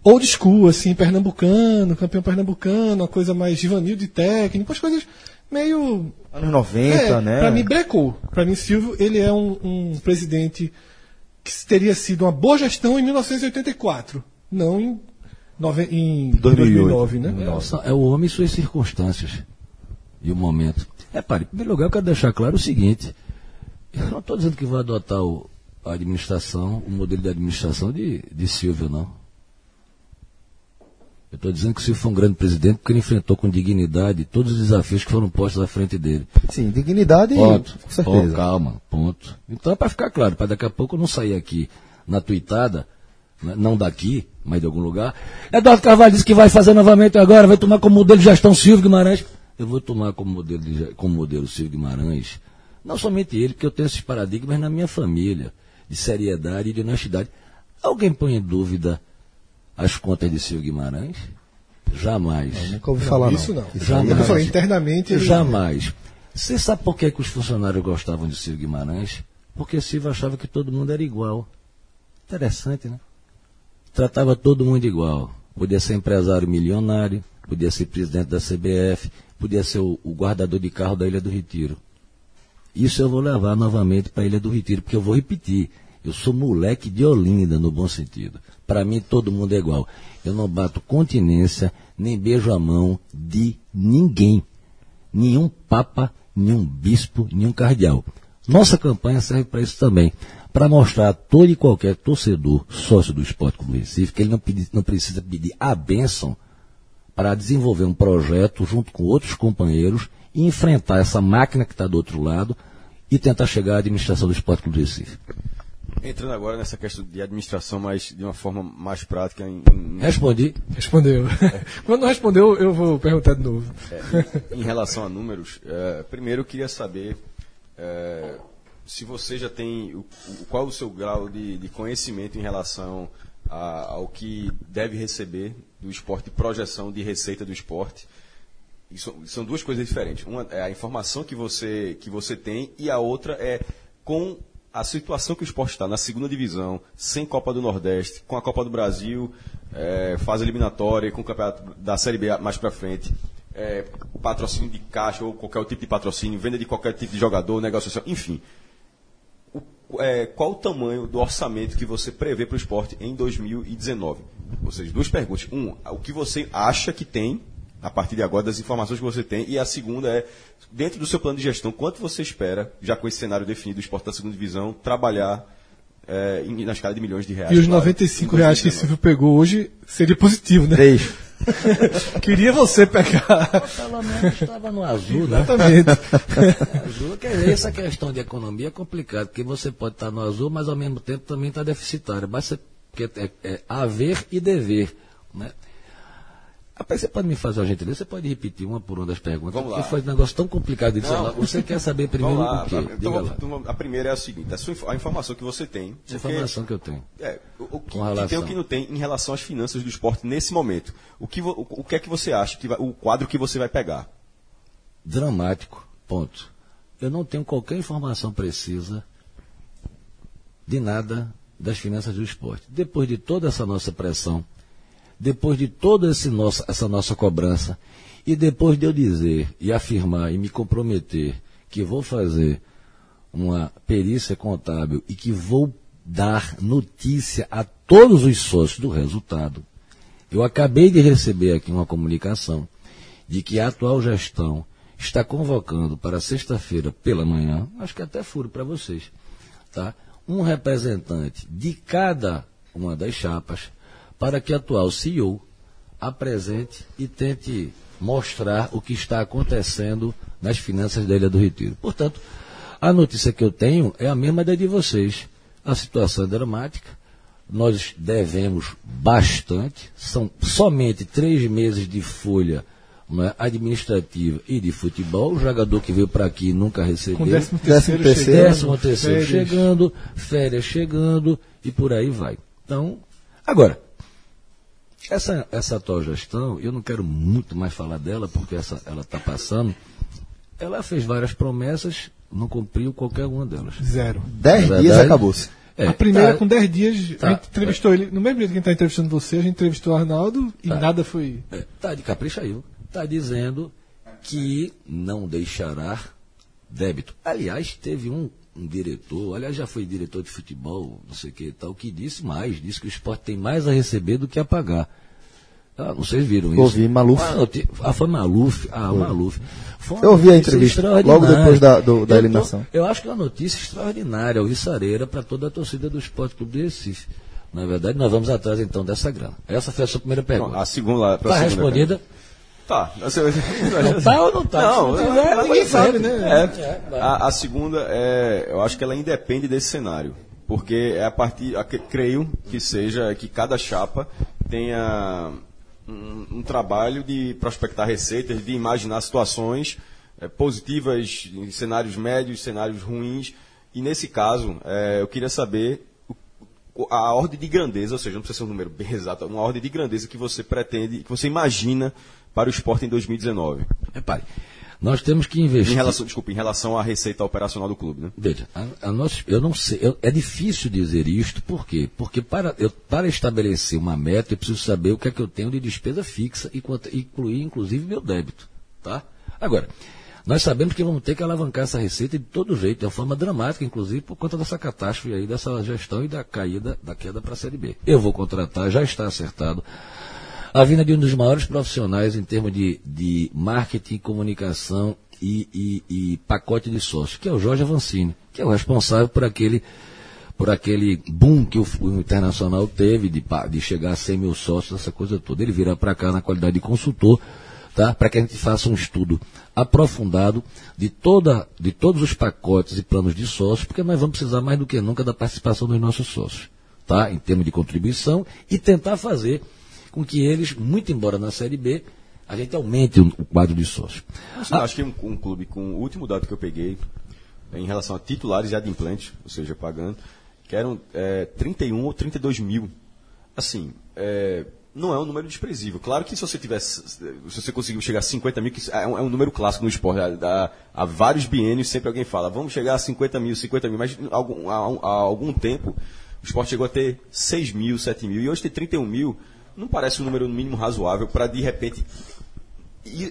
old school, assim, pernambucano, campeão pernambucano, uma coisa mais juvenil de técnico, as coisas meio. Anos 90, é, né? Pra mim, brecou. Pra mim, Silvio, ele é um, um presidente que teria sido uma boa gestão em 1984, não em, nove- em 2008. 2009, né? Nossa, é o homem e suas circunstâncias. E o momento. Repare, em primeiro lugar, eu quero deixar claro o seguinte. Eu não estou dizendo que vou adotar o, a administração, o modelo de administração de, de Silvio, não. Eu estou dizendo que o Silvio foi um grande presidente porque ele enfrentou com dignidade todos os desafios que foram postos à frente dele. Sim, dignidade, Ponto. com certeza. Oh, calma, ponto. Então é para ficar claro, para daqui a pouco eu não sair aqui na tuitada, né, não daqui, mas de algum lugar. Eduardo Carvalho disse que vai fazer novamente agora, vai tomar como modelo de gestão Silvio Guimarães. Eu vou tomar como modelo, de, como modelo Silvio Guimarães, não somente ele, porque eu tenho esses paradigmas na minha família, de seriedade e de honestidade. Alguém põe em dúvida as contas de Silvio Guimarães? Jamais. Nunca ouvi falar, não. Isso não. Jamais. Eu falei, internamente ele. Jamais. Você sabe por que, que os funcionários gostavam de Silvio Guimarães? Porque Silvio achava que todo mundo era igual. Interessante, né? Tratava todo mundo igual. Podia ser empresário milionário, podia ser presidente da CBF, podia ser o, o guardador de carro da Ilha do Retiro. Isso eu vou levar novamente para a Ilha do Retiro, porque eu vou repetir. Eu sou moleque de Olinda, no bom sentido. Para mim, todo mundo é igual. Eu não bato continência, nem beijo a mão de ninguém. Nenhum papa, nenhum bispo, nenhum cardeal. Nossa campanha serve para isso também. Para mostrar a todo e qualquer torcedor, sócio do Esporte Clube Recife, que ele não, pedi- não precisa pedir a bênção para desenvolver um projeto junto com outros companheiros e enfrentar essa máquina que está do outro lado e tentar chegar à administração do Esporte Clube Recife. Entrando agora nessa questão de administração, mas de uma forma mais prática. Em, em- Respondi. Respondeu. Quando não respondeu, eu vou perguntar de novo. em relação a números, eh, primeiro eu queria saber eh, se você já tem o, o- qual o seu grau de, de conhecimento em relação a- ao que deve receber do esporte, projeção de receita do esporte. Isso, são duas coisas diferentes. Uma é a informação que você, que você tem e a outra é com a situação que o esporte está na segunda divisão, sem Copa do Nordeste, com a Copa do Brasil, é, fase eliminatória, com o campeonato da Série B mais para frente, é, patrocínio de caixa ou qualquer tipo de patrocínio, venda de qualquer tipo de jogador, negociação, enfim. O, é, qual o tamanho do orçamento que você prevê para o esporte em 2019? Ou seja, duas perguntas. Um, o que você acha que tem a partir de agora das informações que você tem. E a segunda é, dentro do seu plano de gestão, quanto você espera, já com esse cenário definido do esporte da segunda divisão, trabalhar é, em- na escala de milhões de reais? E os claro, 95 em reais que 2019. Silvio pegou hoje seria positivo, né? Três. Queria você pegar. Pelo menos estava no azul, né? Exatamente. azul, quer dizer, essa questão de economia é complicada, porque você pode estar no azul, mas ao mesmo tempo também está deficitário. Você, porque é, é haver e dever. Né? Rapaz, você pode me fazer uma gentileza? Você pode repetir uma por uma das perguntas? Vamos lá. Porque foi um negócio tão complicado de dizer lá. Você quer saber primeiro lá. o quê? Então, então, a primeira é a seguinte: a, sua a informação que você tem. A informação que eu tenho. É, o, o que, que tem o que não tem em relação às finanças do esporte nesse momento. O que, o, o que é que você acha que vai- o quadro que você vai pegar? dramático. Ponto. Eu não tenho qualquer informação precisa de nada das finanças do esporte. Depois de toda essa nossa pressão, depois de toda essa nossa cobrança, e depois de eu dizer e afirmar e me comprometer que vou fazer uma perícia contábil e que vou dar notícia a todos os sócios do resultado, eu acabei de receber aqui uma comunicação de que a atual gestão está convocando para sexta-feira pela manhã, acho que até furo para vocês, tá? um representante de cada uma das chapas para que a atual CEO apresente e tente mostrar o que está acontecendo nas finanças da Ilha do Retiro. Portanto, a notícia que eu tenho é a mesma da de vocês. A situação é dramática, nós devemos bastante, são somente três meses de folha não é, administrativa e de futebol. O jogador que veio para aqui nunca recebeu. Com décimo Décimo terceiro terceiro. chegando, Décimo terceiro férias. chegando, férias chegando e por aí vai. Então, agora, essa, essa atual gestão, eu não quero muito mais falar dela, porque essa, ela está passando. Ela fez várias promessas, não cumpriu qualquer uma delas. Zero. Dez Na dias acabou-se. É, a primeira, tá- com 10 dias, Tá. a gente entrevistou ele. No mesmo dia que a gente está entrevistando você, a gente entrevistou o Arnaldo e Tá. nada foi. É, tá de capricha aí. Está dizendo que não deixará débito. Aliás, teve um, um diretor, aliás, já foi diretor de futebol, não sei o que e tal, que disse mais, disse que o esporte tem mais a receber do que a pagar. Ah, vocês viram isso? Ouvi, Maluf. Ah, eu te- ah, foi Maluf. Ah, Maluf. Foi Eu ouvi a entrevista, logo depois da- do- da Eu tô- eliminação. eu acho que é uma notícia extraordinária, alvissareira para toda a torcida do Esporte Clube de Recife. Na verdade, nós vamos atrás então dessa grana. Essa foi a sua primeira pergunta. Não, a segunda. Está segunda respondida? Tá. Você... Não tá ou não tá? Não, não tiver, é, ninguém mas- sabe, é, né? é. a, a segunda é, eu acho que ela independe desse cenário, porque é a partir, a- creio que seja que cada chapa tenha um, um trabalho de prospectar receitas, de imaginar situações é, positivas em cenários médios, cenários ruins, e nesse caso é, eu queria saber a ordem de grandeza, ou seja, não precisa ser um número bem exato, uma ordem de grandeza que você pretende, que você imagina para o esporte em 2019. Repare, nós temos que Em investir. relação, desculpa, em relação à receita operacional do clube, né? Veja, a, a nós, eu não sei, eu- é difícil dizer isto, por quê? Porque para, eu, para estabelecer uma meta, eu preciso saber o que é que eu tenho de despesa fixa e quanto, incluir, inclusive, meu débito. Tá? Agora, nós sabemos que vamos ter que alavancar essa receita de todo jeito, de uma forma dramática, inclusive, por conta dessa catástrofe aí, dessa gestão e da caída, da queda para a Série B. Eu vou contratar, já está acertado, a vinda de um dos maiores profissionais em termos de, de marketing, comunicação e, e- e pacote de sócios, que é o Jorge Avancini, que é o responsável por aquele, por aquele boom que o, o Internacional teve de, de chegar a 100 mil sócios, essa coisa toda. Ele virá para cá na qualidade de consultor, tá? para que a gente faça um estudo aprofundado de, toda, de todos os pacotes e planos de sócios, porque nós vamos precisar mais do que nunca da participação dos nossos sócios, tá? em termos de contribuição, e tentar fazer com que eles, muito embora na Série B, a gente aumente o, quadro de sócios. Eu acho que um, um clube com o último dado que eu peguei, é, em relação a titulares e adimplentes, ou seja, pagando, que eram é, 31 ou 32 mil. Assim, é, não é um número desprezível. Claro que se você tivesse, se você conseguiu chegar a 50 mil, que é um, é um número clássico no esporte, há, há, vários biênios sempre alguém fala, vamos chegar a 50 mil, 50 mil, mas algum, há, há algum tempo o esporte chegou a ter 6 mil, 7 mil, e hoje ter 31 mil não parece um número mínimo razoável para de repente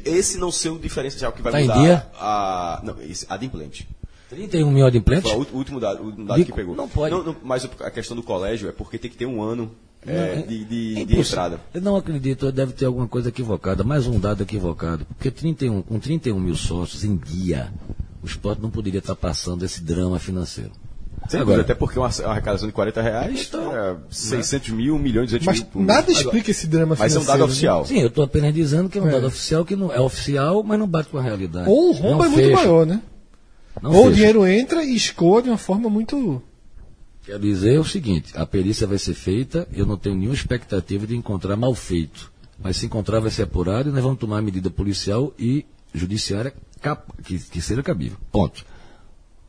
esse não ser o diferencial que vai tá mudar em dia? a não, esse, adimplente. 31 mil adimplentes? Foi o último dado, o dado De- que pegou. não pode. mas a questão do colégio é porque tem que ter um ano é, de, de- É de entrada. Eu não acredito, deve ter alguma coisa equivocada, mais um dado equivocado. Porque 31, com 31 mil sócios em dia, o esporte não poderia estar passando esse drama financeiro. Sem Agora, dúvida, até porque uma, uma arrecadação de 40 reais, Então, é, 600 mil, 1 milhão e 200 Mas mil. por- nada explica esse drama Mas é um financeiro. dado né? oficial. sim, eu estou apenas dizendo que é um É. dado oficial que não é oficial, mas não bate com a realidade. Ou o rombo Não é muito fecha, maior, né? não Ou o fecha. dinheiro entra e escoa de uma forma muito. Quero dizer o seguinte, a perícia vai ser feita, eu não tenho nenhuma expectativa de encontrar mal feito. Mas se encontrar vai ser apurado e nós vamos tomar medida policial e judiciária que, que seja cabível. Ponto.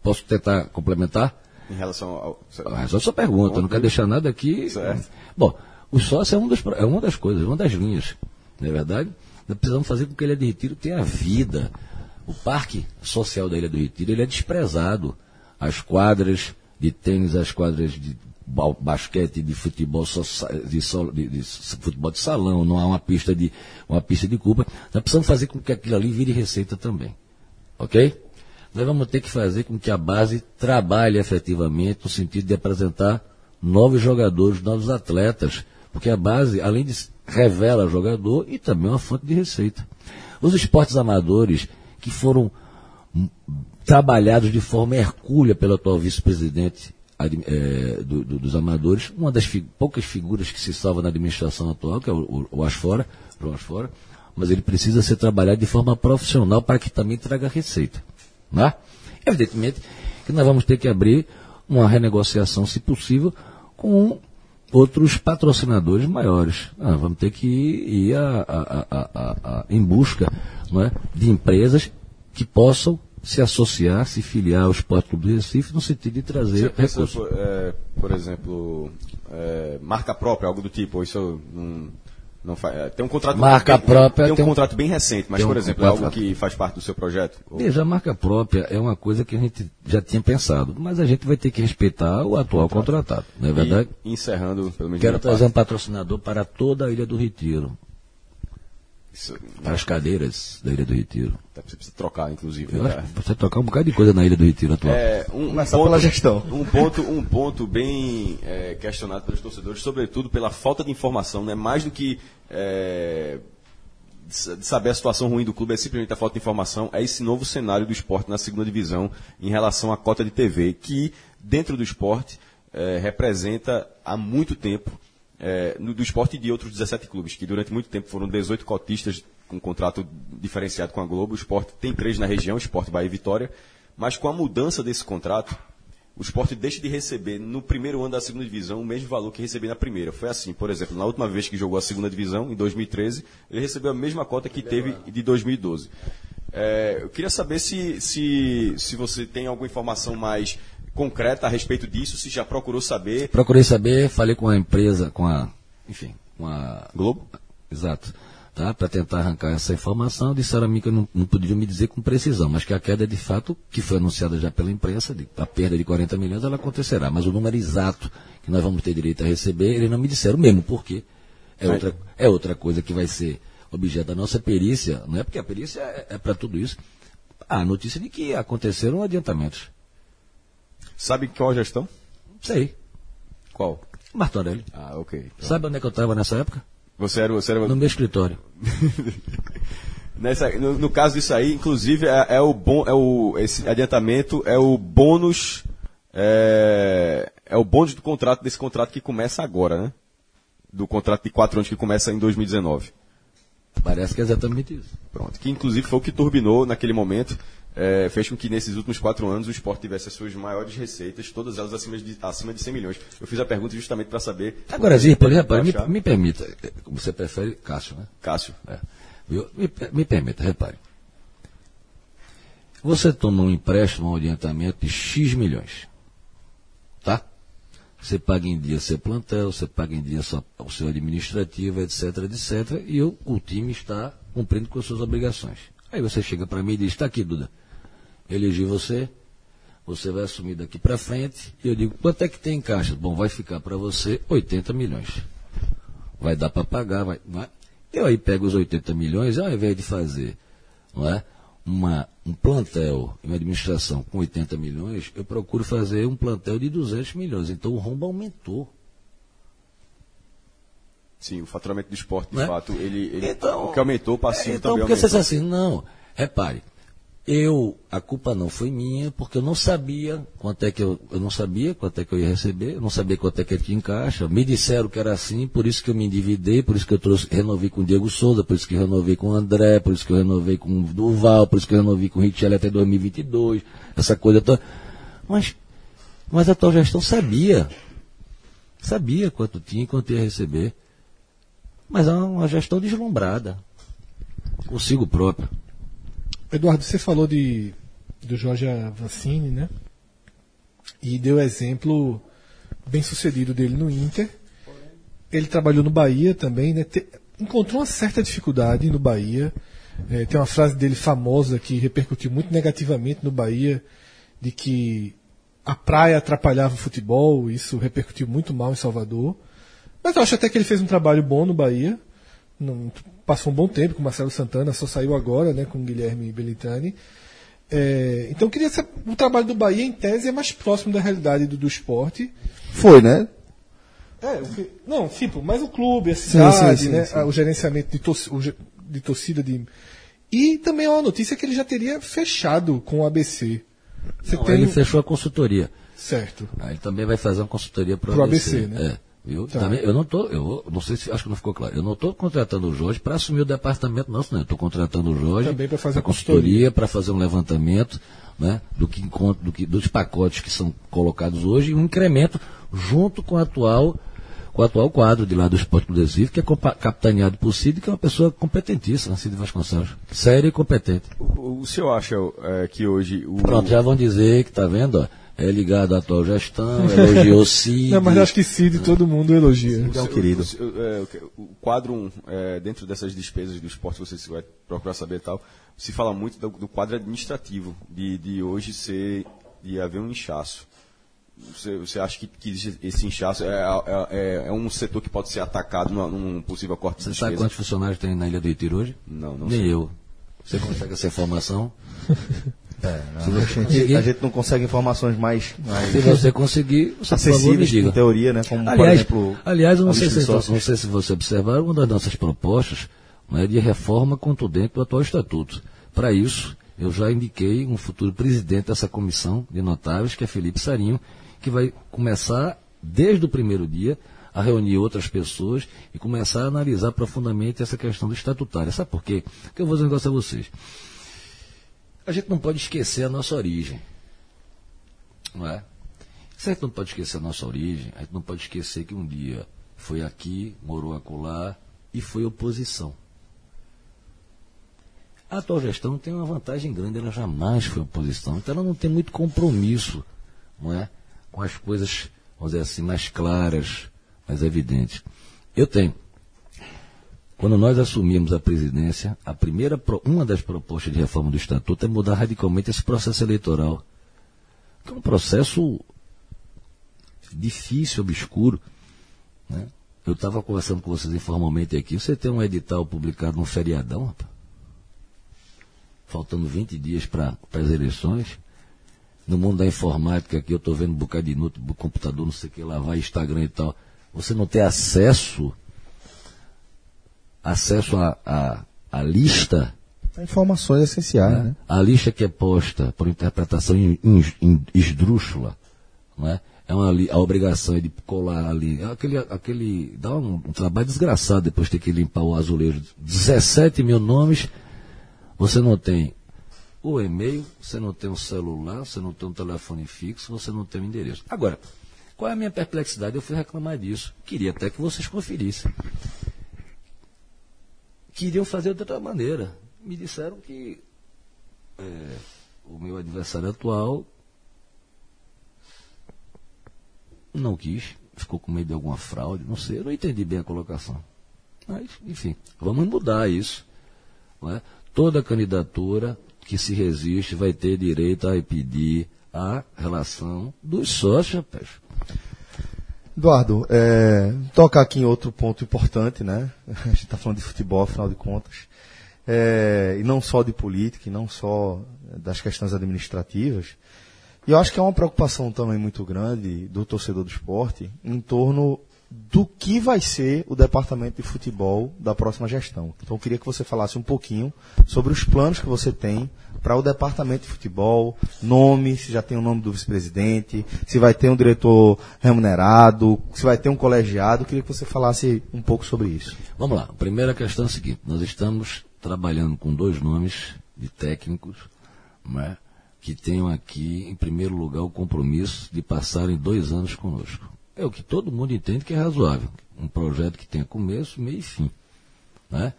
Posso tentar complementar? Em relação ao. Resolve sua pergunta, não quero deixar nada aqui. Certo. Bom, o sócio é, um dos é uma das coisas, uma das linhas. Não é verdade? Nós precisamos fazer com que a Ilha do Retiro tenha vida. O parque social da Ilha do Retiro ele é desprezado. As quadras de tênis, as quadras de ba- basquete, de futebol, de, de- de futebol de salão, não há uma pista de, uma pista de Cuba. Nós precisamos fazer com que aquilo ali vire receita também. Ok? Nós vamos ter que fazer com que a base trabalhe efetivamente no sentido de apresentar novos jogadores, novos atletas, porque a base, além de revela jogador e também é uma fonte de receita. Os esportes amadores que foram hum, trabalhados de forma hercúlea pelo atual vice-presidente eh, do- do- dos amadores, uma das fi- poucas figuras que se salva na administração atual, que é o, o, o Asfora, João Asfora, mas ele precisa ser trabalhado de forma profissional para que também traga receita. Né? Evidentemente que nós vamos ter que abrir uma renegociação, se possível, com outros patrocinadores maiores. Ah, vamos ter que ir, ir a- a- a- em busca é, de empresas que possam se associar, se filiar ao Esporte Clube do Recife, no sentido de trazer recursos. por, é, por exemplo, é, marca própria, algo do tipo, ou isso não, não faz. é, tem um contrato Marca bem, própria Tem um tem um- contrato bem recente, mas, um por exemplo, é algo que faz parte do seu projeto? Ou- Veja, a marca própria é uma coisa que a gente já tinha pensado, mas a gente vai ter que respeitar o atual contratado, não é verdade? E, encerrando, pelo menos. Quero trazer um parte, patrocinador para toda a Ilha do Retiro, isso, para as cadeiras da Ilha do Retiro. você precisa trocar, inclusive. Eu né? acho que você tocar um bocado de coisa na Ilha do Retiro atual. É, um, um Começar pela gestão. Um ponto, um ponto bem é, questionado pelos torcedores, sobretudo pela falta de informação, né? Mais do que é, de saber a situação ruim do clube, é simplesmente a falta de informação, é esse novo cenário do esporte na segunda divisão em relação à cota de TV, que dentro do esporte é, representa há muito tempo é, do esporte e de outros 17 clubes, que durante muito tempo foram 18 cotistas com contrato diferenciado com a Globo. O esporte tem três na região, Esporte Bahia e Vitória, mas com a mudança desse contrato, o esporte deixa de receber no primeiro ano da segunda divisão o mesmo valor que recebia na primeira. Foi assim, por exemplo, na última vez que jogou a segunda divisão, em 2013, ele recebeu a mesma cota que teve de 2012. É, eu queria saber se, se, se você tem alguma informação mais concreta a respeito disso, se já procurou saber. Procurei saber, falei com a empresa, com a, enfim, com a Globo? Exato. Tá? Para tentar arrancar essa informação, disseram a mim que não, não poderiam me dizer com precisão, mas que a queda de fato, que foi anunciada já pela imprensa, de, a perda de 40 milhões, ela acontecerá. Mas o número exato que nós vamos ter direito a receber, eles não me disseram mesmo, porque é outra, é outra coisa que vai ser objeto da nossa perícia, não é porque a perícia é, é para tudo isso. A notícia de que aconteceram adiantamentos. Sabe qual a gestão? Sei. Qual? Martorelli. Ah, ok. Sabe onde é que eu estava nessa época? Você era, você era No meu escritório. Nessa, no, no caso disso aí, inclusive, é, é o bom, é o, esse adiantamento é o bônus, é, é o bônus do contrato, desse contrato que começa agora, né? Do contrato de quatro anos que começa em 2019. Parece que é exatamente isso. Pronto. Que inclusive foi o que turbinou naquele momento, é, fez com que nesses últimos quatro anos o esporte tivesse as suas maiores receitas, todas elas acima de, acima de 100 milhões. Eu fiz a pergunta justamente para saber. Agora, repare, me, me permita, eh, você prefere Cássio, né? Cássio. É. Viu? Me, me permita, repare. Você toma um empréstimo, um orientamento de X milhões. Tá? Você paga em dia seu plantel, você paga em dia o seu administrativo, etc, etc. E eu, o time está cumprindo com as suas obrigações. Aí você chega para mim e diz, está aqui, Duda. Elegi você, você vai assumir daqui para frente. E eu digo, quanto é que tem em caixa? Bom, vai ficar para você 80 milhões. Vai dar para pagar, vai, não é? Eu aí pego os 80 milhões, ao invés de fazer não é, uma, um plantel uma administração com 80 milhões, eu procuro fazer um plantel de 200 milhões. Então o rombo aumentou. Sim, o faturamento do esporte, de Né? fato, ele, ele Então, o que aumentou, o passivo então, também porque você aumentou. diz assim, não, repare, eu, a culpa não foi minha, porque eu não sabia quanto é que eu, eu não sabia quanto é que eu ia receber, eu não sabia quanto é que eu tinha em caixa, me disseram que era assim, por isso que eu me endividei, por isso que eu trouxe, renovei com o Diego Souza, por isso que eu renovei com o André, por isso que eu renovei com o Duval, por isso que eu renovei com o Richelli até 2022, essa coisa toda. Mas, mas a tua gestão sabia, sabia quanto tinha e quanto ia receber. Mas é uma gestão deslumbrada. Consigo próprio. Eduardo, você falou de do Jorge Avancini, né? E deu exemplo bem sucedido dele no Inter. Ele trabalhou no Bahia também, né? Te- encontrou uma certa dificuldade no Bahia. É, tem uma frase dele famosa que repercutiu muito negativamente no Bahia, de que a praia atrapalhava o futebol, isso repercutiu muito mal em Salvador. Mas eu acho até que ele fez um trabalho bom no Bahia. Não- passou um bom tempo com o Marcelo Santana, só saiu agora né, com o Guilherme Belintani. É, então queria saber, o trabalho do Bahia, em tese, é mais próximo da realidade do, do esporte. Foi, né? É, o que- não, tipo, mas o clube, a cidade, sim, sim, né, sim. o gerenciamento de, ge- de torcida de. E também há uma notícia que ele já teria fechado com o ABC. Você Não, tem. Ele fechou a consultoria. Certo. Aí ele também vai fazer uma consultoria para o ABC, ABC. né? É. Viu? Tá. Também, eu não tô, eu não sei se acho que não ficou claro. Eu não estou contratando o Jorge para assumir o departamento não. Eu estou contratando o Jorge Também pra fazer a consultoria. para fazer um levantamento, né, do que encontra, do que dos pacotes que são colocados hoje e um incremento junto com o atual com o atual quadro de lá do Esporte Recife, que é capitaneado por Cid, que é uma pessoa competentíssima, Cid Vasconcelos. Séria e competente. O, o senhor acha é, que hoje o, Pronto, já vão dizer que tá vendo, ó, é ligado à atual gestão, elogiou Cid. Não, mas acho que Cid todo mundo elogia. o, é um querido. O, o- é, o o quadro 1, é, dentro dessas despesas do esporte, você vai procurar saber e tal, se fala muito do, do quadro administrativo, de, de hoje ser, de haver um inchaço. Você, você acha que, que esse inchaço é, é, é um setor que pode ser atacado numa- num possível corte de Você sabe quantos funcionários tem na Ilha do Retiro hoje? Não, não Nem sei. eu. Você consegue essa informação? É, não, a, gente, a gente não consegue informações mais, mais Se você conseguir, você acessíveis, teoria, né? Como, por Aliás, exemplo, aliás eu não sei, se, sócios. não sei se você observar, uma das nossas propostas não é de reforma contundente do atual estatuto. Para isso, eu já indiquei um futuro presidente dessa comissão de notáveis, que é Felipe Sarinho, que vai começar, desde o primeiro dia, a reunir outras pessoas e começar a analisar profundamente essa questão do estatutário. Sabe por quê? Porque eu vou dizer um negócio a vocês. A gente não pode esquecer a nossa origem. Não é? Se a gente não pode esquecer a nossa origem, a gente não pode esquecer que um dia foi aqui, morou acolá e foi oposição. A atual gestão tem uma vantagem grande, ela jamais foi oposição, então ela não tem muito compromisso não é? com as coisas, vamos dizer assim, mais claras, mais evidentes. Eu tenho. Quando nós assumimos a presidência, a primeira, uma das propostas de reforma do Estatuto é mudar radicalmente esse processo eleitoral. Que é um processo difícil, obscuro. Né? Eu estava conversando com vocês informalmente aqui. Você tem um edital publicado num feriadão, rapaz? faltando 20 dias para as eleições. No mundo da informática aqui, eu estou vendo um bocado de computador, não sei o que lá, vai Instagram e tal. Você não tem acesso acesso à a, a, lista Informações essenciais, né? né? A lista que é posta por interpretação esdrúxula, não é? É uma, a obrigação é de colar ali. É Aquele, aquele, dá um, um trabalho desgraçado depois de ter que limpar o azulejo. 17 mil nomes, você não tem o e-mail, você não tem um celular, você não tem um telefone fixo, você não tem um endereço. Agora, qual é a minha perplexidade? Eu fui reclamar disso. Queria até que vocês conferissem. Queriam fazer de outra maneira. Me disseram que é, o meu adversário atual não quis, ficou com medo de alguma fraude, não sei, eu não entendi bem a colocação. Mas, enfim, vamos mudar isso. É? Toda candidatura que se resiste vai ter direito a pedir a relação dos sócios, rapaz. Eduardo, é, tocar aqui em outro ponto importante, né? A gente está falando de futebol, afinal de contas. É, e não só de política, e não só das questões administrativas. E eu acho que é uma preocupação também muito grande do torcedor do esporte em torno do que vai ser o departamento de futebol da próxima gestão. Então eu queria que você falasse um pouquinho sobre os planos que você tem para o departamento de futebol, nome, se já tem o nome do vice-presidente, se vai ter um diretor remunerado, se vai ter um colegiado. Eu queria que você falasse um pouco sobre isso. Vamos lá. A primeira questão é a seguinte: nós estamos trabalhando com dois nomes de técnicos, né, que tenham aqui, em primeiro lugar, o compromisso de passarem dois anos conosco. É o que todo mundo entende que é razoável. Um projeto que tenha começo, meio e fim. Né?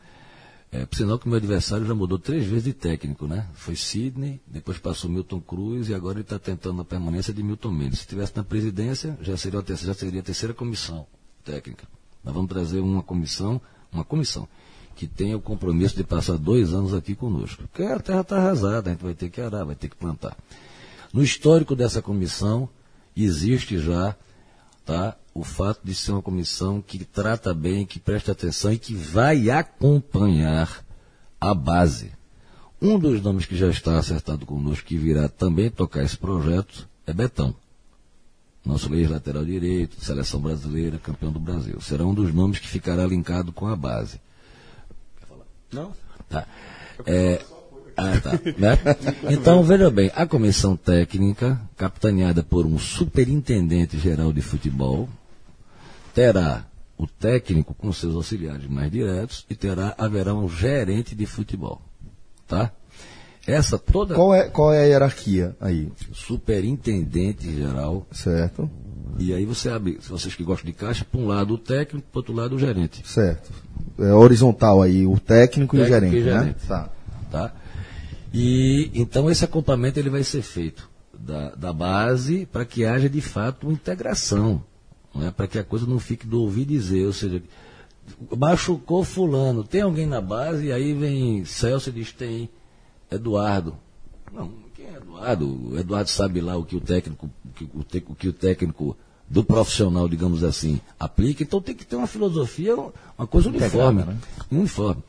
É, por sinal que o meu adversário já mudou três vezes de técnico, né? Foi Sidney, depois passou Milton Cruz e agora ele está tentando a permanência de Milton Mendes. Se estivesse na presidência, já seria, já seria a terceira comissão técnica. Nós vamos trazer uma comissão, uma comissão, que tenha o compromisso de passar dois anos aqui conosco. Porque a terra está arrasada, a gente vai ter que arar, vai ter que plantar. No histórico dessa comissão, existe já tá, o fato de ser uma comissão que trata bem, que presta atenção e que vai acompanhar a base. Um dos nomes que já está acertado conosco, que virá também tocar esse projeto, é Betão. Nosso ex-lateral direito, seleção brasileira, campeão do Brasil. Será um dos nomes que ficará linkado com a base. Não? Tá. É, ah, tá. Né? Então, veja bem, a comissão técnica, capitaneada por um superintendente geral de futebol, terá o técnico com seus auxiliares mais diretos e terá, haverá um gerente de futebol. Tá? Essa toda. Qual é, qual é a hierarquia aí? Superintendente geral. Certo. E aí você abre, se vocês que gostam de caixa, para um lado o técnico, para outro lado o gerente. Certo. É horizontal aí, o técnico, e o Técnico gerente, e gerente. né? Tá. tá? E então esse acompanhamento ele vai ser feito da, da base para que haja de fato uma integração, não é? para que a coisa não fique do ouvir dizer, ou seja, machucou fulano, tem alguém na base e aí vem Celso e diz tem Eduardo. Não, quem é Eduardo? O Eduardo sabe lá o que o técnico, o que o, que o técnico do profissional, digamos assim, aplica. Então tem que ter uma filosofia, uma coisa uniforme, né? uniforme,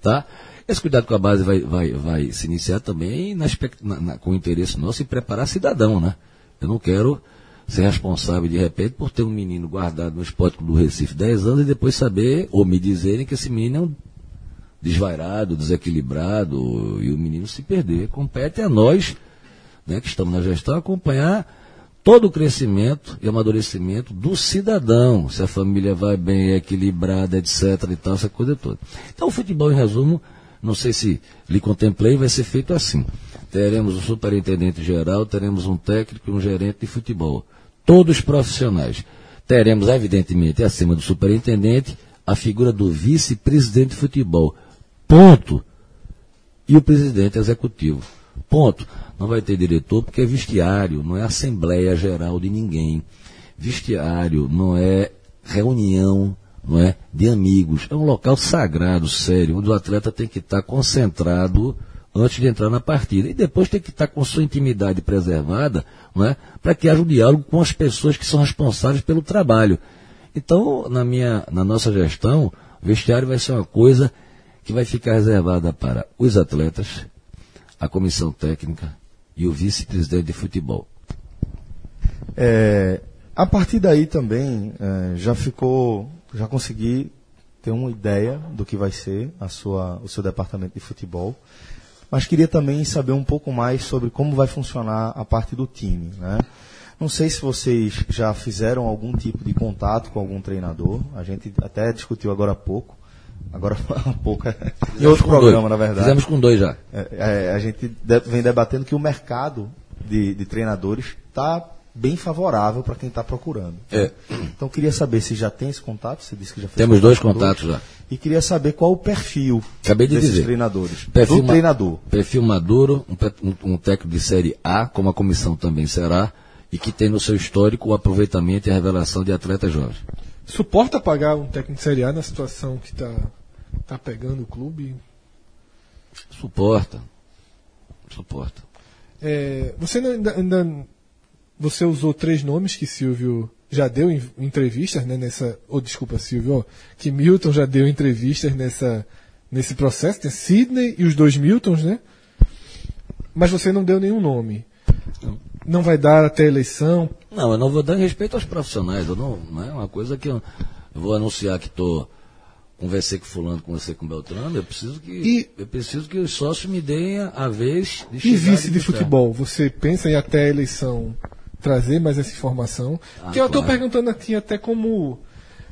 tá? Esse cuidado com a base vai, vai, vai se iniciar também na- na- com o interesse nosso em preparar cidadão, né? Eu não quero ser responsável de repente por ter um menino guardado no esporte do Recife 10 anos e depois saber ou me dizerem que esse menino é um desvairado, desequilibrado e o menino se perder. Compete a nós, né, que estamos na gestão, acompanhar todo o crescimento e amadurecimento do cidadão, se a família vai bem, é equilibrada, etc. e tal, essa coisa toda. Então o futebol, em resumo, não sei se lhe contemplei, vai ser feito assim. Teremos um superintendente geral, teremos um técnico e um gerente de futebol. Todos profissionais. Teremos, evidentemente, acima do superintendente, a figura do vice-presidente de futebol. Ponto. E o presidente executivo. Ponto. Não vai ter diretor porque é vestiário, não é assembleia geral de ninguém. Vestiário não é reunião, não é de amigos. É um local sagrado, sério, onde o atleta tem que estar concentrado antes de entrar na partida. E depois tem que estar com sua intimidade preservada, não é? Para que haja um diálogo com as pessoas que são responsáveis pelo trabalho. Então, na minha, na nossa gestão, o vestiário vai ser uma coisa que vai ficar reservada para os atletas, a comissão técnica e o vice-presidente de futebol. É, a partir daí também é, já ficou, já consegui ter uma ideia do que vai ser a sua, o seu departamento de futebol, mas queria também saber um pouco mais sobre como vai funcionar a parte do time, né? Não sei se vocês já fizeram algum tipo de contato com algum treinador. A gente até discutiu agora há pouco. Agora há pouco, é, em outro programa, dois. na verdade. Fizemos com dois já. É, é, a gente vem debatendo que o mercado de, de treinadores está bem favorável para quem está procurando. É. Então queria saber se já tem esse contato, você disse que já fez Temos dois contatos já. E queria saber qual o perfil Acabei de desses dizer. treinadores. Perfil do ma- treinador. Perfil maduro, um, um- técnico de série A, como a comissão também será, e que tem no seu histórico o aproveitamento e a revelação de atletas jovens. Suporta pagar um técnico de Série A na situação que está tá pegando o clube? Suporta. Suporta. É, você não- ainda, ainda- você usou três nomes que Silvio já deu em entrevistas, né, nessa, ou desculpa, Silvio, que Milton já deu entrevistas nessa nesse processo, tem Sidney e os dois Miltons, né? Mas você não deu nenhum nome. Não vai dar até a eleição. Não, eu não vou dar em respeito aos profissionais. Eu não, não é uma coisa que eu, eu vou anunciar que estou conversei com fulano, conversei com Beltrano. Eu preciso que E- eu preciso que os sócios me deem a, a vez de E vice de puxar. futebol, você pensa em até a eleição trazer mais essa informação? Ah, Porque eu estou claro. perguntando aqui até como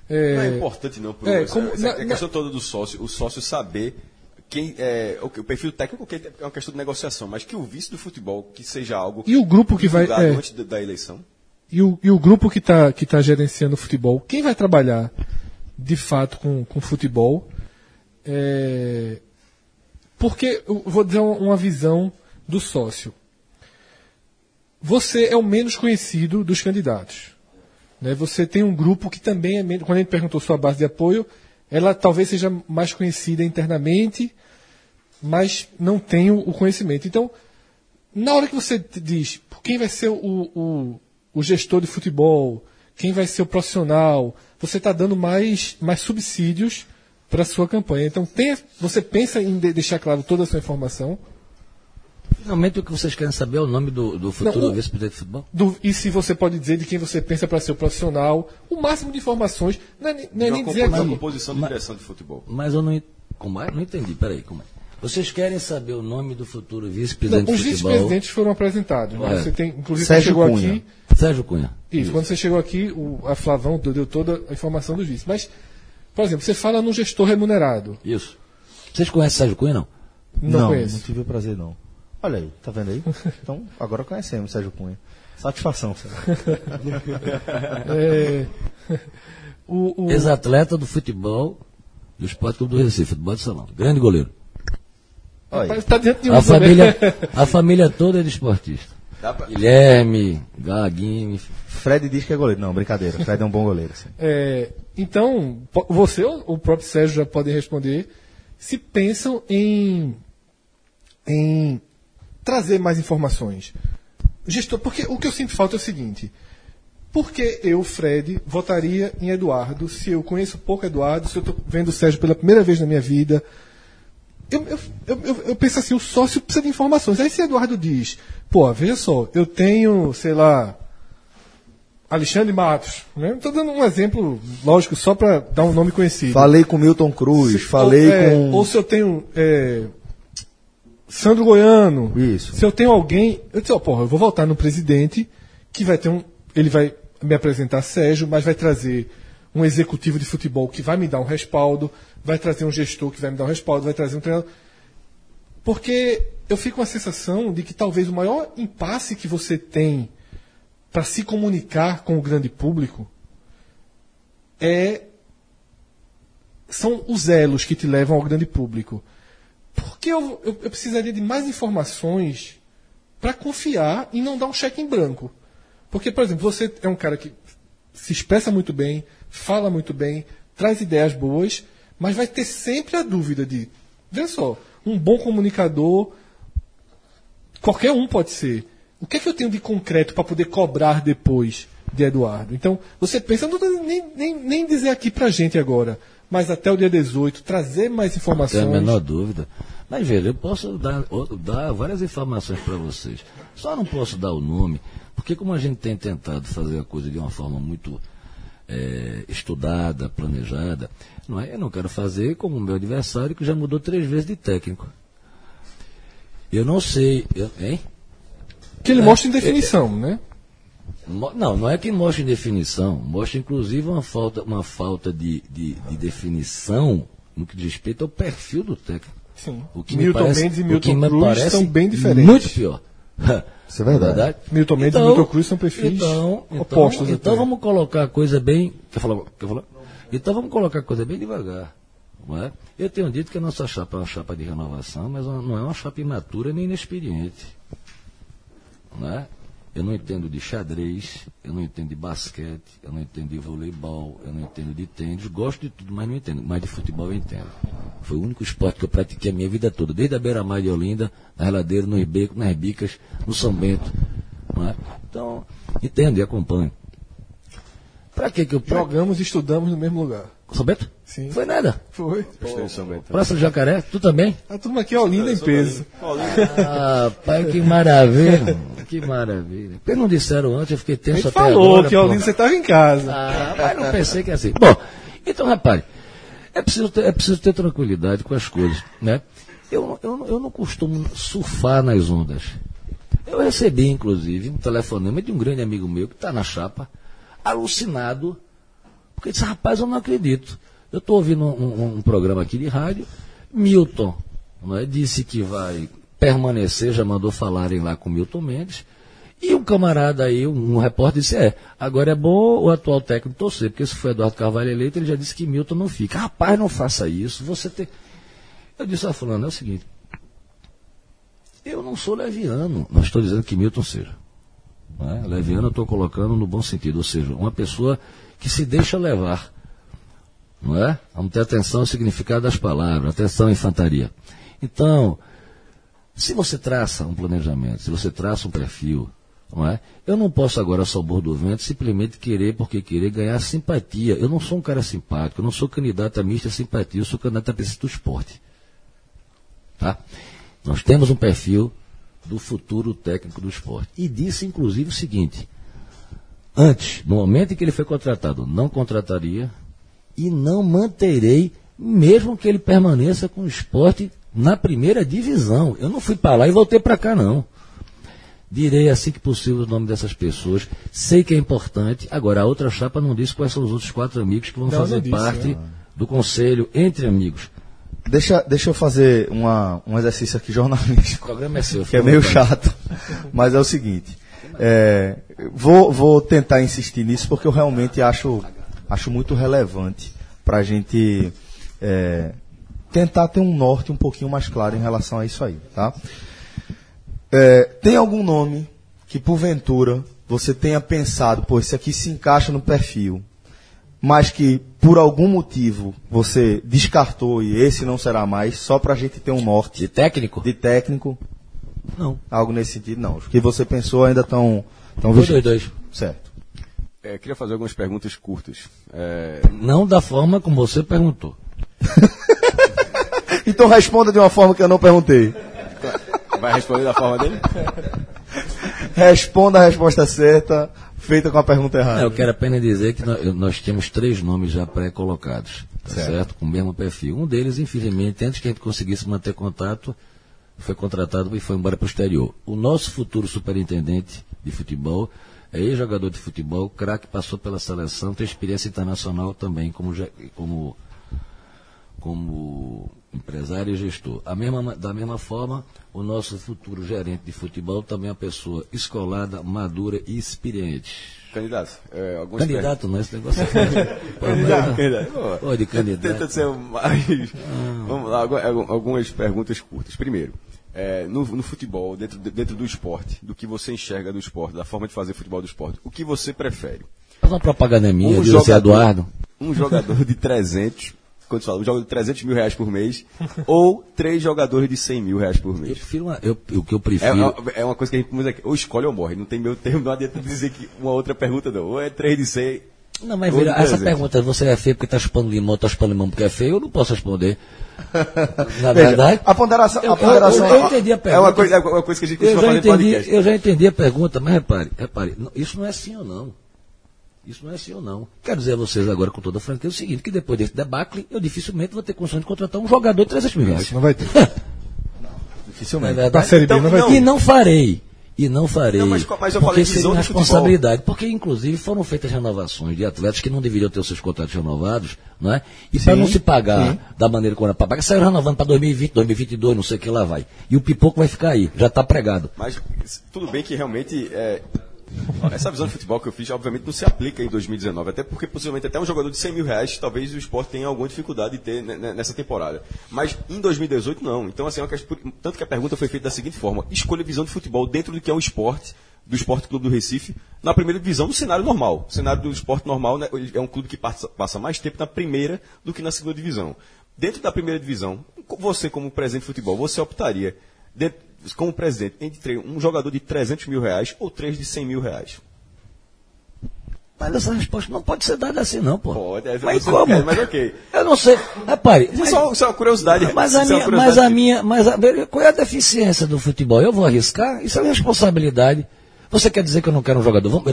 é, Não é importante não, pro, é, como- essa- na- a questão toda do sócio, o sócio saber quem é o, que- o perfil técnico que é uma questão de negociação, mas que o vice do futebol que seja algo E o grupo que vai- é. antes da, da eleição. E o, e o grupo que está que tá gerenciando o futebol, quem vai trabalhar de fato com, com futebol? É, porque eu vou dizer uma visão do sócio. Você é o menos conhecido dos candidatos. né? Você tem um grupo que também é menos. Quando a gente perguntou sua base de apoio, ela talvez seja mais conhecida internamente, mas não tem o, conhecimento. Então, na hora que você diz quem vai ser o, o, o gestor de futebol, quem vai ser o profissional, você está dando mais, mais subsídios para a sua campanha. Então, tenha, você pensa em de- deixar claro toda a sua informação. Finalmente o que vocês querem saber é o nome do, do futuro Não, vice-presidente de futebol? do- e se você pode dizer de quem você pensa para ser o profissional, o máximo de informações. Não é, nem- não é nem dizer aqui. composição de direção de futebol. Mas eu não como é? Não entendi. Peraí, como é? Vocês querem saber o nome do futuro Não, vice-presidente os de futebol? vice-presidentes foram apresentados. né? É. Você tem, inclusive, Sérgio quando chegou Cunha. aqui. Sérgio Cunha. Isso, quando você chegou aqui, o, a Flavão deu, deu toda a informação dos vice. Mas, por exemplo, você fala no gestor remunerado. Isso. Vocês conhecem Sérgio Cunha, não? Não, não conheço. tive o prazer não. Olha aí, tá vendo aí? Então, agora conhecemos Sérgio Cunha. Satisfação, Sérgio. É, o, o- Ex-atleta do futebol do Esporte Clube do Recife, futebol de salão. Grande goleiro. Rapaz, tá dentro de um A família, a família toda é de esportista. Pra- Guilherme, Gaguinho. Fred diz que é goleiro. Não, brincadeira. Fred é um bom goleiro. Sim. É, então, você ou o próprio Sérgio já podem responder se pensam em, em trazer mais informações. Gestor, porque o que eu sinto falta é o seguinte. Por que eu, Fred, votaria em Eduardo se eu conheço pouco Eduardo, se eu estou vendo o Sérgio pela primeira vez na minha vida? Eu, eu, eu, eu- penso assim, o sócio precisa de informações. Aí se Eduardo diz, pô, veja só, eu tenho, sei lá, Alexandre Matos. Né? Estou dando um exemplo, lógico, só para dar um nome conhecido. Falei com Milton Cruz, Se- falei ou, é, com. Ou se eu tenho é, Sandro Goiano. Isso. Se eu tenho alguém. Eu disse, ó, porra, eu vou voltar no presidente, que vai ter um. Ele vai me apresentar Sérgio, mas vai trazer um executivo de futebol que vai me dar um respaldo, vai trazer um gestor que vai me dar um respaldo, vai trazer um treinador. Porque eu fico com a sensação de que talvez o maior impasse que você tem para se comunicar com o grande público é são os elos que te levam ao grande público. Porque eu, eu, eu precisaria de mais informações para confiar e não dar um cheque em branco. Porque, por exemplo, você é um cara que se expressa muito bem, fala muito bem, traz ideias boas, mas vai ter sempre a dúvida de, veja só, um bom comunicador, qualquer um pode ser. O que é que eu tenho de concreto para poder cobrar depois de Eduardo? Então, você pensa, não nem, nem, nem dizer aqui pra gente agora, mas até o dia 18, trazer mais Não informações. tenho a menor dúvida. Mas veja, eu posso dar, dar várias informações para vocês. Só não posso dar o nome, porque como a gente tem tentado fazer a coisa de uma forma muito eh, estudada, planejada, não é? eu não quero fazer como o meu adversário que já mudou três vezes de técnico. Eu não sei, eu- hein? Que ele mostra em definição, né? Não, não é que mostra em definição, mostra inclusive uma falta, uma falta de, de, de definição no que diz respeito ao perfil do técnico. Sim. O que me Milton parece, Mendes e o que Milton me Cruz são bem diferentes. Muito pior. Isso é verdade. Milton Mendes e Milton Cruz são perfis então, opostos Então, então vamos colocar a coisa bem. Quer falar? Quer falar? Então vamos colocar a coisa bem devagar. Não é? Eu tenho dito que a nossa chapa é uma chapa de renovação, mas não é uma chapa imatura nem inexperiente. Não é? Eu não entendo de xadrez, eu não entendo de basquete, eu não entendo de voleibol, eu não entendo de tênis. Gosto de tudo, mas não entendo. Mas de futebol eu entendo. Foi o único esporte que eu pratiquei a minha vida toda, desde a beira-mar de Olinda, na Reladeira, no Ribeco, nas Bicas, no São Bento. É? Então, entendo e acompanho. Pra que que eu... Jogamos e estudamos no mesmo lugar. São Bento? Sim. Foi nada. Foi. Gostei de São Bento. Praça do Jacaré, tu também? A turma aqui é Olinda em peso. Ah, pai, que maravilha. Que maravilha. Porque não disseram antes, eu fiquei tenso até falou agora. que pô. Olinda você estava em casa. Ah, mas não pensei que é assim. Bom, então, rapaz, é preciso ter, é preciso ter tranquilidade com as coisas, né? Eu, eu, eu não costumo surfar nas ondas. Eu recebi, inclusive, um telefonema de um grande amigo meu que está na chapa, alucinado, porque disse, rapaz, eu não acredito. Eu estou ouvindo um, um- um programa aqui de rádio, Milton é, disse que vai permanecer, já mandou falarem lá com Milton Mendes, e um camarada aí, um, um repórter, disse: é, agora é bom o atual técnico torcer, porque se foi Eduardo Carvalho eleito, ele já disse que Milton não fica. Rapaz, não faça isso, você tem. Eu disse a Fulano: é o seguinte, eu não sou leviano, não estou dizendo que Milton seja. É? Leviano eu estou colocando no bom sentido, ou seja, uma pessoa que se deixa levar. Não é? Vamos ter atenção ao significado das palavras, atenção infantaria. Então, se você traça um planejamento, se você traça um perfil, não é? Eu não posso agora, só bordo do vento, simplesmente querer, porque querer, ganhar simpatia. Eu não sou um cara simpático, eu não sou candidato a mista simpatia, eu sou candidato a presidente do esporte. Tá? Nós temos um perfil do futuro técnico do esporte. E disse, inclusive, o seguinte: antes, no momento em que ele foi contratado, não contrataria e não manterei, mesmo que ele permaneça com o esporte na primeira divisão. Eu não fui para lá e voltei para cá, não. Direi assim que possível o nome dessas pessoas. Sei que é importante. Agora, a outra chapa não disse quais são os outros quatro amigos que vão Não, fazer disse, parte do conselho entre amigos. Deixa, deixa eu fazer uma, um exercício aqui O jornalístico, programa é seu. que é meio chato, mas é o seguinte. é, vou, vou tentar insistir nisso porque eu realmente acho, acho muito relevante para a gente é, tentar ter um norte um pouquinho mais claro em relação a isso aí, tá? É, tem algum nome que porventura você tenha pensado, pô, esse aqui se encaixa no perfil, mas que por algum motivo você descartou e esse não será mais, só para a gente ter um norte De técnico? de técnico, Não. algo nesse sentido, não. Os que você pensou ainda estão tão vigentes. dois, dois. Certo. É, queria fazer algumas perguntas curtas. É, Não da forma como você perguntou. Então responda de uma forma que eu não perguntei. vai responder da forma dele? Responda a resposta certa, feita com a pergunta errada. É, eu quero apenas dizer que nós, nós tínhamos três nomes já pré-colocados, tá Certo. certo. Com o mesmo perfil. Um deles, infelizmente, antes que a gente conseguisse manter contato, foi contratado e foi embora para o exterior. O nosso futuro superintendente de futebol é ex-jogador de futebol, craque, passou pela seleção, tem experiência internacional também como, como, como empresário e gestor. A mesma, ma- da mesma forma, o nosso futuro gerente de futebol também é uma pessoa escolada, madura e experiente. Candidato. É, algumas Candidato, não, esse negócio é Candidato, candidato. Pô, de candidato. Tenta ser o mais. Vamos lá, algu- algu- algumas perguntas curtas. Primeiro, é, no, no futebol, dentro, de- dentro do esporte, do que você enxerga do esporte, da forma de fazer futebol do esporte, o que você prefere? Faz uma propaganda minha, Um de jogador- Eduardo. Um jogador de 300, quando você fala, um jogador de 300 mil reais por mês, ou três jogadores de 100 mil reais por Eu mês? prefiro uma, eu, o que eu É, prefiro. é- é uma coisa que a gente ou escolhe ou morre, não tem meu termo, não adianta dizer que uma outra pergunta não, ou é 3 de 100, Não, mas veja, de essa 300. pergunta, você é feio porque está chupando limão, está chupando limão porque é feio, eu não posso responder. Na Veja, verdade. a ponderação, eu, a ponderação eu, eu entendi a pergunta. É uma coisa, é uma coisa que a gente eu costuma já, fazer entendi, podcast. eu já entendi a pergunta, mas repare, repare, não- isso não é sim ou não. Isso não é sim ou não. Quero dizer a vocês agora com toda a franqueza o seguinte, que depois desse debacle, eu dificilmente vou ter condições de contratar um jogador de 300 mil reais. Não vai ter. Não é dificilmente. Da verdade? Então, não vai não. ter. E não farei. E não farei. Não, mas- mas eu porque falei seria responsabilidade. Porque, inclusive, foram feitas renovações de atletas que não deveriam ter os seus contratos renovados, não é? E para Sim, não se pagar da maneira como era para pagar, saiu renovando para 2020, 2022, não sei o que lá vai. E o pipoco vai ficar aí, já está pregado. Mas tudo bem que realmente é, essa visão de futebol que eu fiz, obviamente, não se aplica em 2019. Até porque, possivelmente, até um jogador de 100 mil reais, talvez o esporte tenha alguma dificuldade de ter ne- ne- nessa temporada. Mas em 2018, não. Então, assim, é tanto que a pergunta foi feita da seguinte forma: escolha visão de futebol dentro do que é um esporte do Esporte Clube do Recife na primeira divisão no cenário normal. O cenário do esporte normal né, é um clube que passa, passa mais tempo na primeira do que na segunda divisão. Dentro da primeira divisão, você como presidente de futebol, você optaria, dentro, como presidente, entre um jogador de 300 mil reais ou três de 100 mil reais? Mas essa resposta não pode ser dada assim, não, pô. Pode, é, mas como? quer, mas ok. Eu não sei. Repare. Isso é mas- só, só uma curiosidade. Mas a, é uma minha, curiosidade mas a minha, mas a, qual é a deficiência do futebol? Eu vou arriscar? Isso é responsabilidade. Você quer dizer que eu não quero um jogador? Vamos- Eu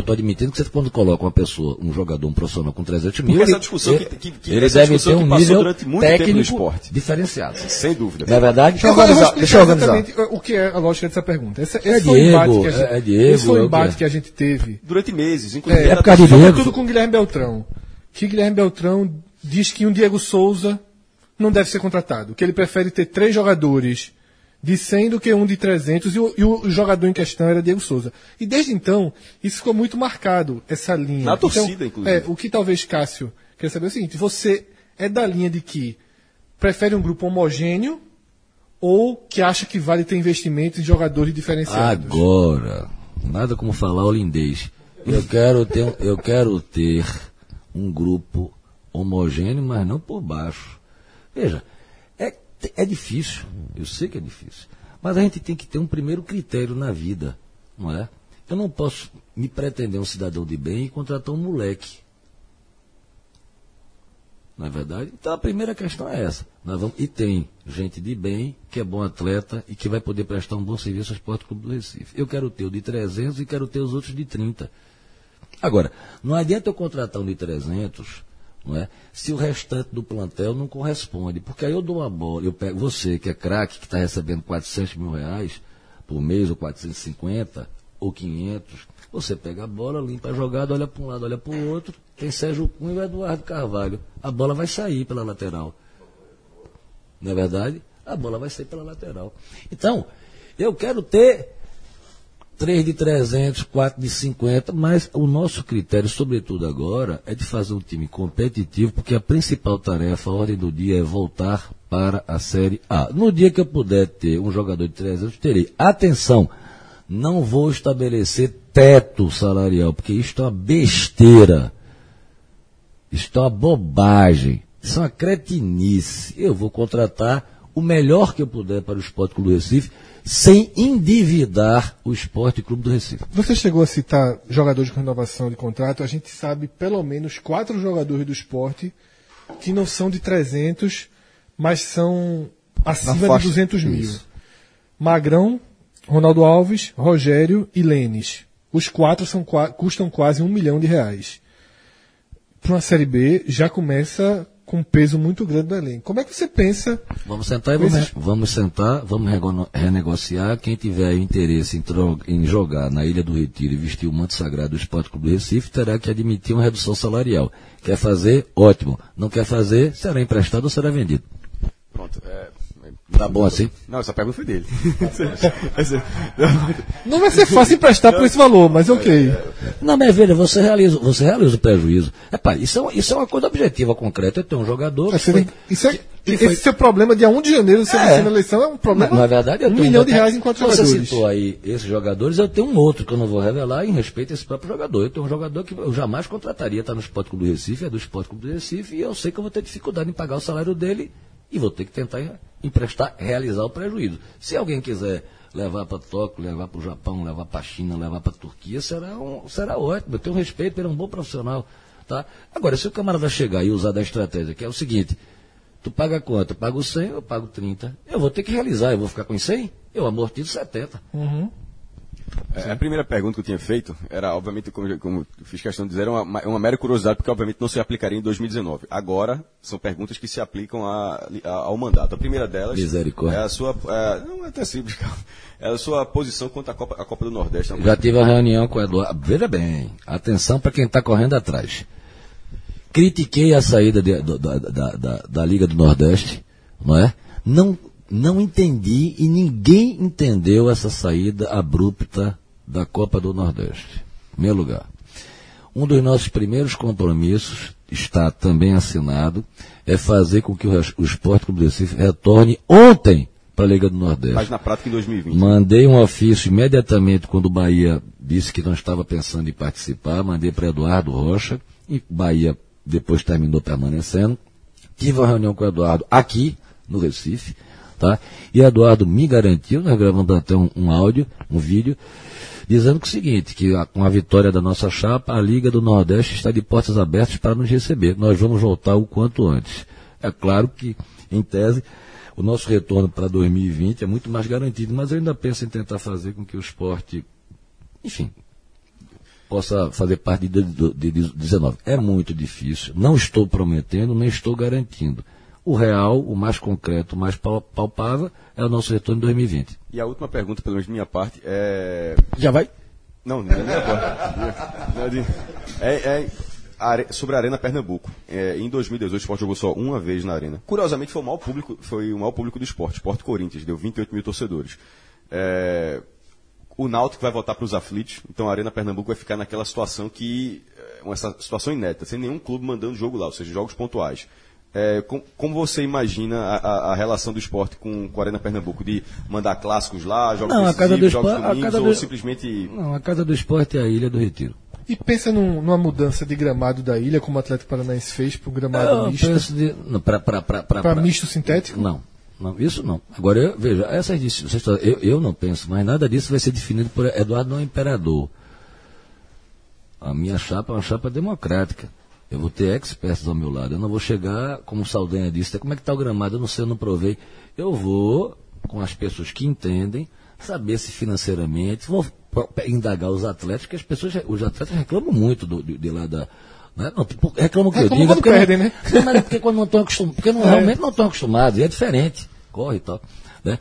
estou admitindo que você, quando coloca uma pessoa, um jogador, um profissional com 300 mil, Porque essa ele, discussão ele, que- que- que- ele essa deve discussão ter um passou nível durante muito tempo no técnico esporte. diferenciado. Sem dúvida. Não é verdade? Vou, eu organizar, deixa eu organizar. exatamente o que é a lógica dessa pergunta. Esse, esse É foi o embate Diego, que a gente, é Diego, esse foi é o o embate que é. que a gente teve Durante meses, inclusive. É, era- por causa de Diego. Sobretudo com o Guilherme Beltrão. Que Guilherme Beltrão diz que um Diego Souza não deve ser contratado. Que ele prefere ter três jogadores de 100 do que um de 300 e o, e o jogador em questão era Diego Souza. E desde então, isso ficou muito marcado, essa linha. Na Então, torcida, inclusive. É, o que talvez Cássio quer saber é o seguinte: você é da linha de que prefere um grupo homogêneo ou que acha que vale ter investimento em jogadores diferenciados? Agora, nada como falar holandês. Eu quero ter, eu quero ter um grupo homogêneo, mas não por baixo. Veja, é, difícil, eu sei que é difícil, mas a gente tem que ter um primeiro critério na vida, não é? Eu não posso me pretender um cidadão de bem e contratar um moleque. Não é verdade? Então a primeira questão é essa. Nós vamos, e tem gente de bem, que é bom atleta e que vai poder prestar um bom serviço ao Esporte Clube do Recife. Eu quero ter o de 300 e quero ter os outros de 30. Agora, não adianta eu contratar um de 300, não é? Se o restante do plantel não corresponde. Porque aí eu dou uma bola, eu pego você, que é craque, que está recebendo 400 mil reais por mês, ou 450, ou 500. Você pega a bola, limpa a jogada, olha para um lado, olha para o outro. Tem Sérgio Cunha e o Eduardo Carvalho. A bola vai sair pela lateral. Não é verdade? A bola vai sair pela lateral. Então, eu quero ter 3 de 300, 4 de 50, mas o nosso critério, sobretudo agora, é de fazer um time competitivo, porque a principal tarefa, a ordem do dia, é voltar para a Série A. No dia que eu puder ter um jogador de 300, terei. Atenção, não vou estabelecer teto salarial, porque isto é uma besteira. Isto é uma bobagem. Isso é uma cretinice. Eu vou contratar o melhor que eu puder para o Esporte Clube Recife, sem endividar o Esporte Clube do Recife. Você chegou a citar jogadores com renovação de contrato. A gente sabe pelo menos quatro jogadores do esporte que não são de 300, mas são acima de faixa- 200 mil. isso. Magrão, Ronaldo Alves, Rogério e Lênis. Os quatro são, custam quase um milhão de reais. Para uma Série B, já começa com um peso muito grande no elenco. Como é que você pensa Vamos sentar e vamos, Esses- vamos sentar, vamos renegociar. Quem tiver interesse em, em jogar na Ilha do Retiro e vestir o manto sagrado do Esporte Clube do Recife, terá que admitir uma redução salarial. Quer fazer? Ótimo. Não quer fazer? Será emprestado ou será vendido. É, Tá bom assim? Não, essa pergunta foi dele. Não vai ser fácil emprestar por esse valor, mas ok. Não, mas veja, você realiza, você realiza o prejuízo. Epá, isso, é, uma- isso é uma coisa objetiva, concreta. Eu tenho um jogador. que Você foi- isso é, esse seu problema dia 1 de janeiro, você É. na eleição, é um problema. Na verdade, eu um tenho milhão de reais em quatro Você jogadores. citou aí esses jogadores, eu tenho um outro que eu não vou revelar em respeito a esse próprio jogador. Eu tenho um jogador que eu jamais contrataria, está no Esporte Clube do Recife, é do Esporte Clube do Recife, e eu sei que eu vou ter dificuldade em pagar o salário dele e vou ter que tentar emprestar, realizar o prejuízo. Se alguém quiser levar para Tóquio, levar para o Japão, levar para a China, levar para a Turquia, será, um, será ótimo. Eu tenho respeito, ele é um bom profissional. Tá? Agora, se o camarada chegar e usar da estratégia, que é o seguinte, Tu paga quanto? Eu pago 100, eu pago 30. Eu vou ter que realizar, eu vou ficar com 100? Eu amortizo 70. É, a primeira pergunta que eu tinha feito era, obviamente, como, como fiz questão de dizer, uma, uma mera curiosidade, porque obviamente não se aplicaria em 2019. Agora, são perguntas que se aplicam a- a- ao mandato. A primeira delas Misericórdia. é a sua. É, não é até simples, calma. É a sua posição quanto à Copa, à Copa do Nordeste. Já tive uma reunião com o Eduardo. Veja bem, atenção para quem está correndo atrás. Critiquei a saída de- da, da- da- da Liga do Nordeste, não é? Não, não entendi e ninguém entendeu essa saída abrupta da Copa do Nordeste. Em Meu lugar. Um dos nossos primeiros compromissos está também assinado, é fazer com que o Esporte Clube do Recife retorne ontem para a Liga do Nordeste. Mas na prática em 2020. Mandei um ofício imediatamente quando o Bahia disse que não estava pensando em participar, mandei para Eduardo Rocha, e Bahia depois terminou permanecendo. Tive uma reunião com o Eduardo aqui, no Recife, E Eduardo me garantiu, nós gravamos até um, um áudio, um vídeo, dizendo que o seguinte, que a- com a vitória da nossa chapa, a Liga do Nordeste está de portas abertas para nos receber. Nós vamos voltar o quanto antes. É claro que, em tese, o nosso retorno para 2020 é muito mais garantido, mas eu ainda penso em tentar fazer com que o esporte, enfim, possa fazer parte de, de, de 19. É muito difícil. Não estou prometendo, nem estou garantindo. O real, o mais concreto, o mais pal- palpável, é o nosso retorno em 2020. E a última pergunta, pelo menos de minha parte, é. Já vai? Não, não é minha parte. É É, é sobre a Arena Pernambuco. É, em 2018, o esporte jogou só uma vez na Arena. Curiosamente, foi o maior público, foi o maior público do esporte. Esporte Corinthians, deu 28 mil torcedores. É, o Náutico vai voltar para os aflitos, então a Arena Pernambuco vai ficar naquela situação que. é, Uma essa situação inédita, sem nenhum clube mandando jogo lá, ou seja, jogos pontuais. É, com- como você imagina a, a- a relação do esporte com, com a Arena Pernambuco? De mandar clássicos lá, jogos Não, a casa do decisivos, jogos Esporte- a domingos, casa ou do- simplesmente Não, a casa do esporte é a Ilha do Retiro. E pensa num- numa mudança de gramado da ilha, como o Atlético Paranaense fez para o gramado Eu misto, penso de. não, pra- pra- pra- pra- para pra- misto sintético? Não, não, isso não. Agora, eu, veja, essas eu, eu não penso, mas nada disso vai ser definido por Eduardo não Imperador. A minha chapa é uma chapa democrática. Eu vou ter experts ao meu lado. Eu não vou chegar, como o Saldanha disse, como é que está o gramado? Eu não sei, eu não provei. Eu vou, com as pessoas que entendem, saber se financeiramente, vou indagar os atletas, que as pessoas, os atletas reclamam muito do, de, de lá da. Né? Não, tipo, reclamam o que eu digo. é quando porque não- perdem, né? não, mas é porque quando não estão acostumados, porque não, realmente não estão acostumados, e é diferente, corre e tal. Né?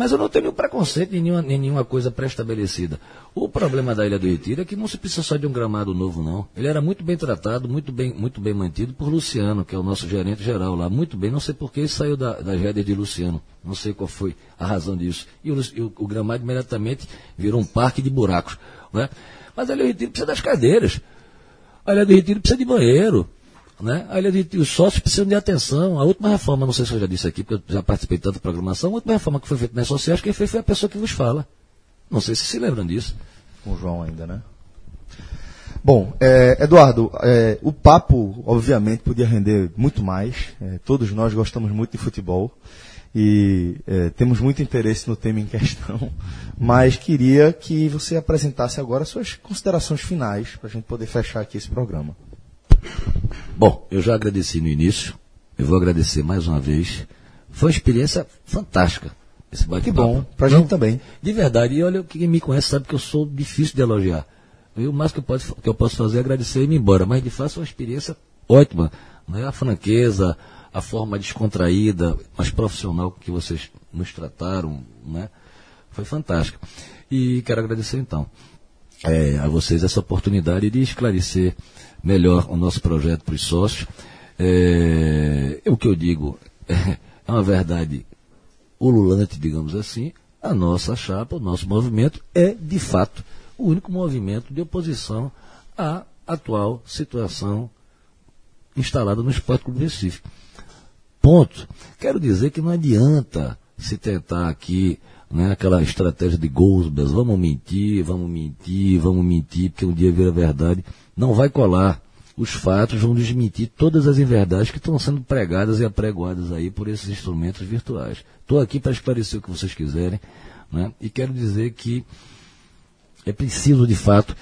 Mas eu não tenho nenhum preconceito nem nenhuma, nem nenhuma coisa pré-estabelecida. O problema da Ilha do Retiro é que não se precisa só de um gramado novo, não. Ele era muito bem tratado, muito bem, muito bem mantido por Luciano, que é o nosso gerente geral lá. Muito bem, não sei por que saiu da, das rédeas de Luciano. Não sei qual foi a razão disso. E o, o- o gramado imediatamente virou um parque de buracos. Né? Mas a Ilha do Retiro precisa das cadeiras. A Ilha do Retiro precisa de banheiro. Né? A Ilha do Retiro, os sócios precisam de atenção. A última reforma, não sei se eu já disse aqui, porque eu já participei de tanta programação, a última reforma que foi feita nas sociais, quem fez foi a pessoa que vos fala. Não sei se se lembram disso. com o João ainda, né? Bom, é, Eduardo, é, o papo, obviamente, podia render muito mais. É, todos nós gostamos muito de futebol e é, temos muito interesse no tema em questão, mas queria que você apresentasse agora suas considerações finais para a gente poder fechar aqui esse programa. Bom, eu já agradeci no início, eu vou agradecer mais uma vez. Foi uma experiência fantástica. Esse Que bate-papo. bom, para a Não, gente também. De verdade, e olha, quem me conhece sabe que eu sou difícil de elogiar. E o mais que eu, posso, que eu posso fazer é agradecer e ir embora. Mas de fato foi uma experiência ótima. Né? A franqueza, a forma descontraída, mas profissional que vocês nos trataram, né? foi fantástica. E quero agradecer então é, a vocês essa oportunidade de esclarecer melhor o nosso projeto para os sócios. É, o que eu digo é uma verdade ululante, digamos assim, a nossa chapa, o nosso movimento é, de fato, o único movimento de oposição à atual situação instalada no Esporte Clube Recife. Ponto. Quero dizer que não adianta se tentar aqui né, aquela estratégia de Goldsberg, vamos mentir, vamos mentir, vamos mentir, porque um dia vira verdade. Não vai colar. Os fatos vão desmentir todas as inverdades que estão sendo pregadas e apregoadas aí por esses instrumentos virtuais. Estou aqui para esclarecer o que vocês quiserem, né, e quero dizer que é preciso, de fato,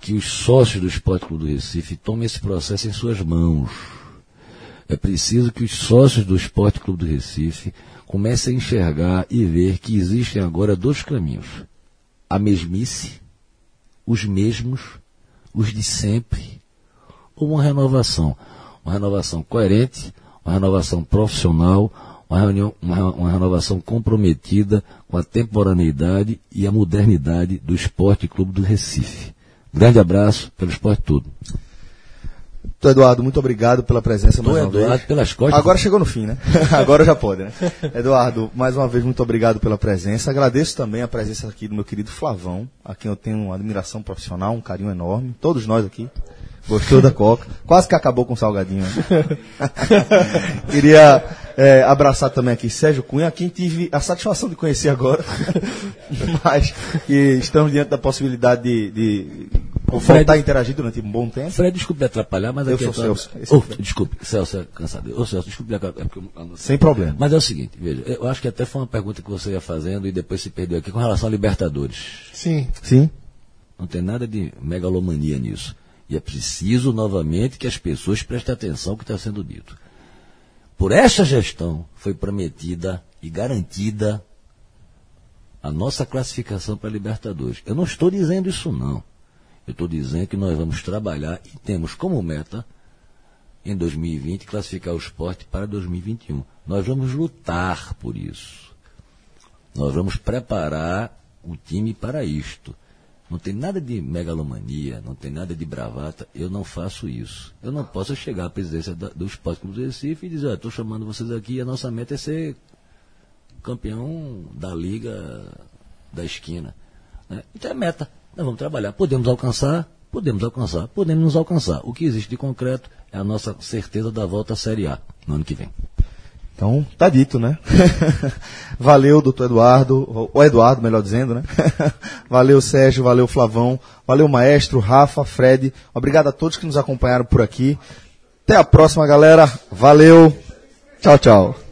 que os sócios do Esporte Clube do Recife tomem esse processo em suas mãos. É preciso que os sócios do Esporte Clube do Recife comecem a enxergar e ver que existem agora dois caminhos. A mesmice, os mesmos, os de sempre, ou uma renovação. Uma renovação coerente, uma renovação profissional, uma, reunião, uma, uma renovação comprometida com a temporaneidade e a modernidade do Esporte Clube do Recife. Grande abraço pelo esporte todo. Então, Eduardo, muito obrigado pela presença Tô, mais uma Eduardo, vez. pelas costas. Agora chegou no fim, né? Agora já pode, né? Eduardo, mais uma vez, muito obrigado pela presença. Agradeço também a presença aqui do meu querido Flavão, a quem eu tenho uma admiração profissional, um carinho enorme. Todos nós aqui. Gostou da Coca. Quase que acabou com o salgadinho. Né? Queria É, abraçar também aqui Sérgio Cunha, a quem tive a satisfação de conhecer agora, mas que estamos diante da possibilidade de, de voltar a interagir durante um bom tempo. Fred, desculpe me atrapalhar, mas Eu aqui sou é só- Celso, esse é Ô, o Fred. desculpe, Celso é cansado. Ô, Celso, desculpe me atrapalhar, é porque eu- Sem problema. Mas é o seguinte, veja, eu acho que até foi uma pergunta que você ia fazendo e depois se perdeu aqui com relação a Libertadores. Sim. Sim. Não tem nada de megalomania nisso. E é preciso, novamente, que as pessoas prestem atenção ao que está sendo dito. Por esta gestão foi prometida e garantida a nossa classificação para a Libertadores. Eu não estou dizendo isso, não. Eu estou dizendo que nós vamos trabalhar e temos como meta, em 2020, classificar o esporte para 2021. Nós vamos lutar por isso. Nós vamos preparar o time para isto. Não tem nada de megalomania, não tem nada de bravata. Eu não faço isso. Eu não posso chegar à presidência do Esporte Clube do Recife e dizer, estou chamando vocês aqui a nossa meta é ser campeão da liga da esquina. né? Então é meta. Nós vamos trabalhar. Podemos alcançar? Podemos alcançar. Podemos nos alcançar. O que existe de concreto é a nossa certeza da volta à Série A no ano que vem. Então, tá dito, né? valeu, doutor Eduardo, o Eduardo, melhor dizendo, né? valeu, Sérgio, valeu, Flavão, valeu, maestro, Rafa, Fred. Obrigado a todos que nos acompanharam por aqui. Até a próxima, galera. Valeu. Tchau, tchau.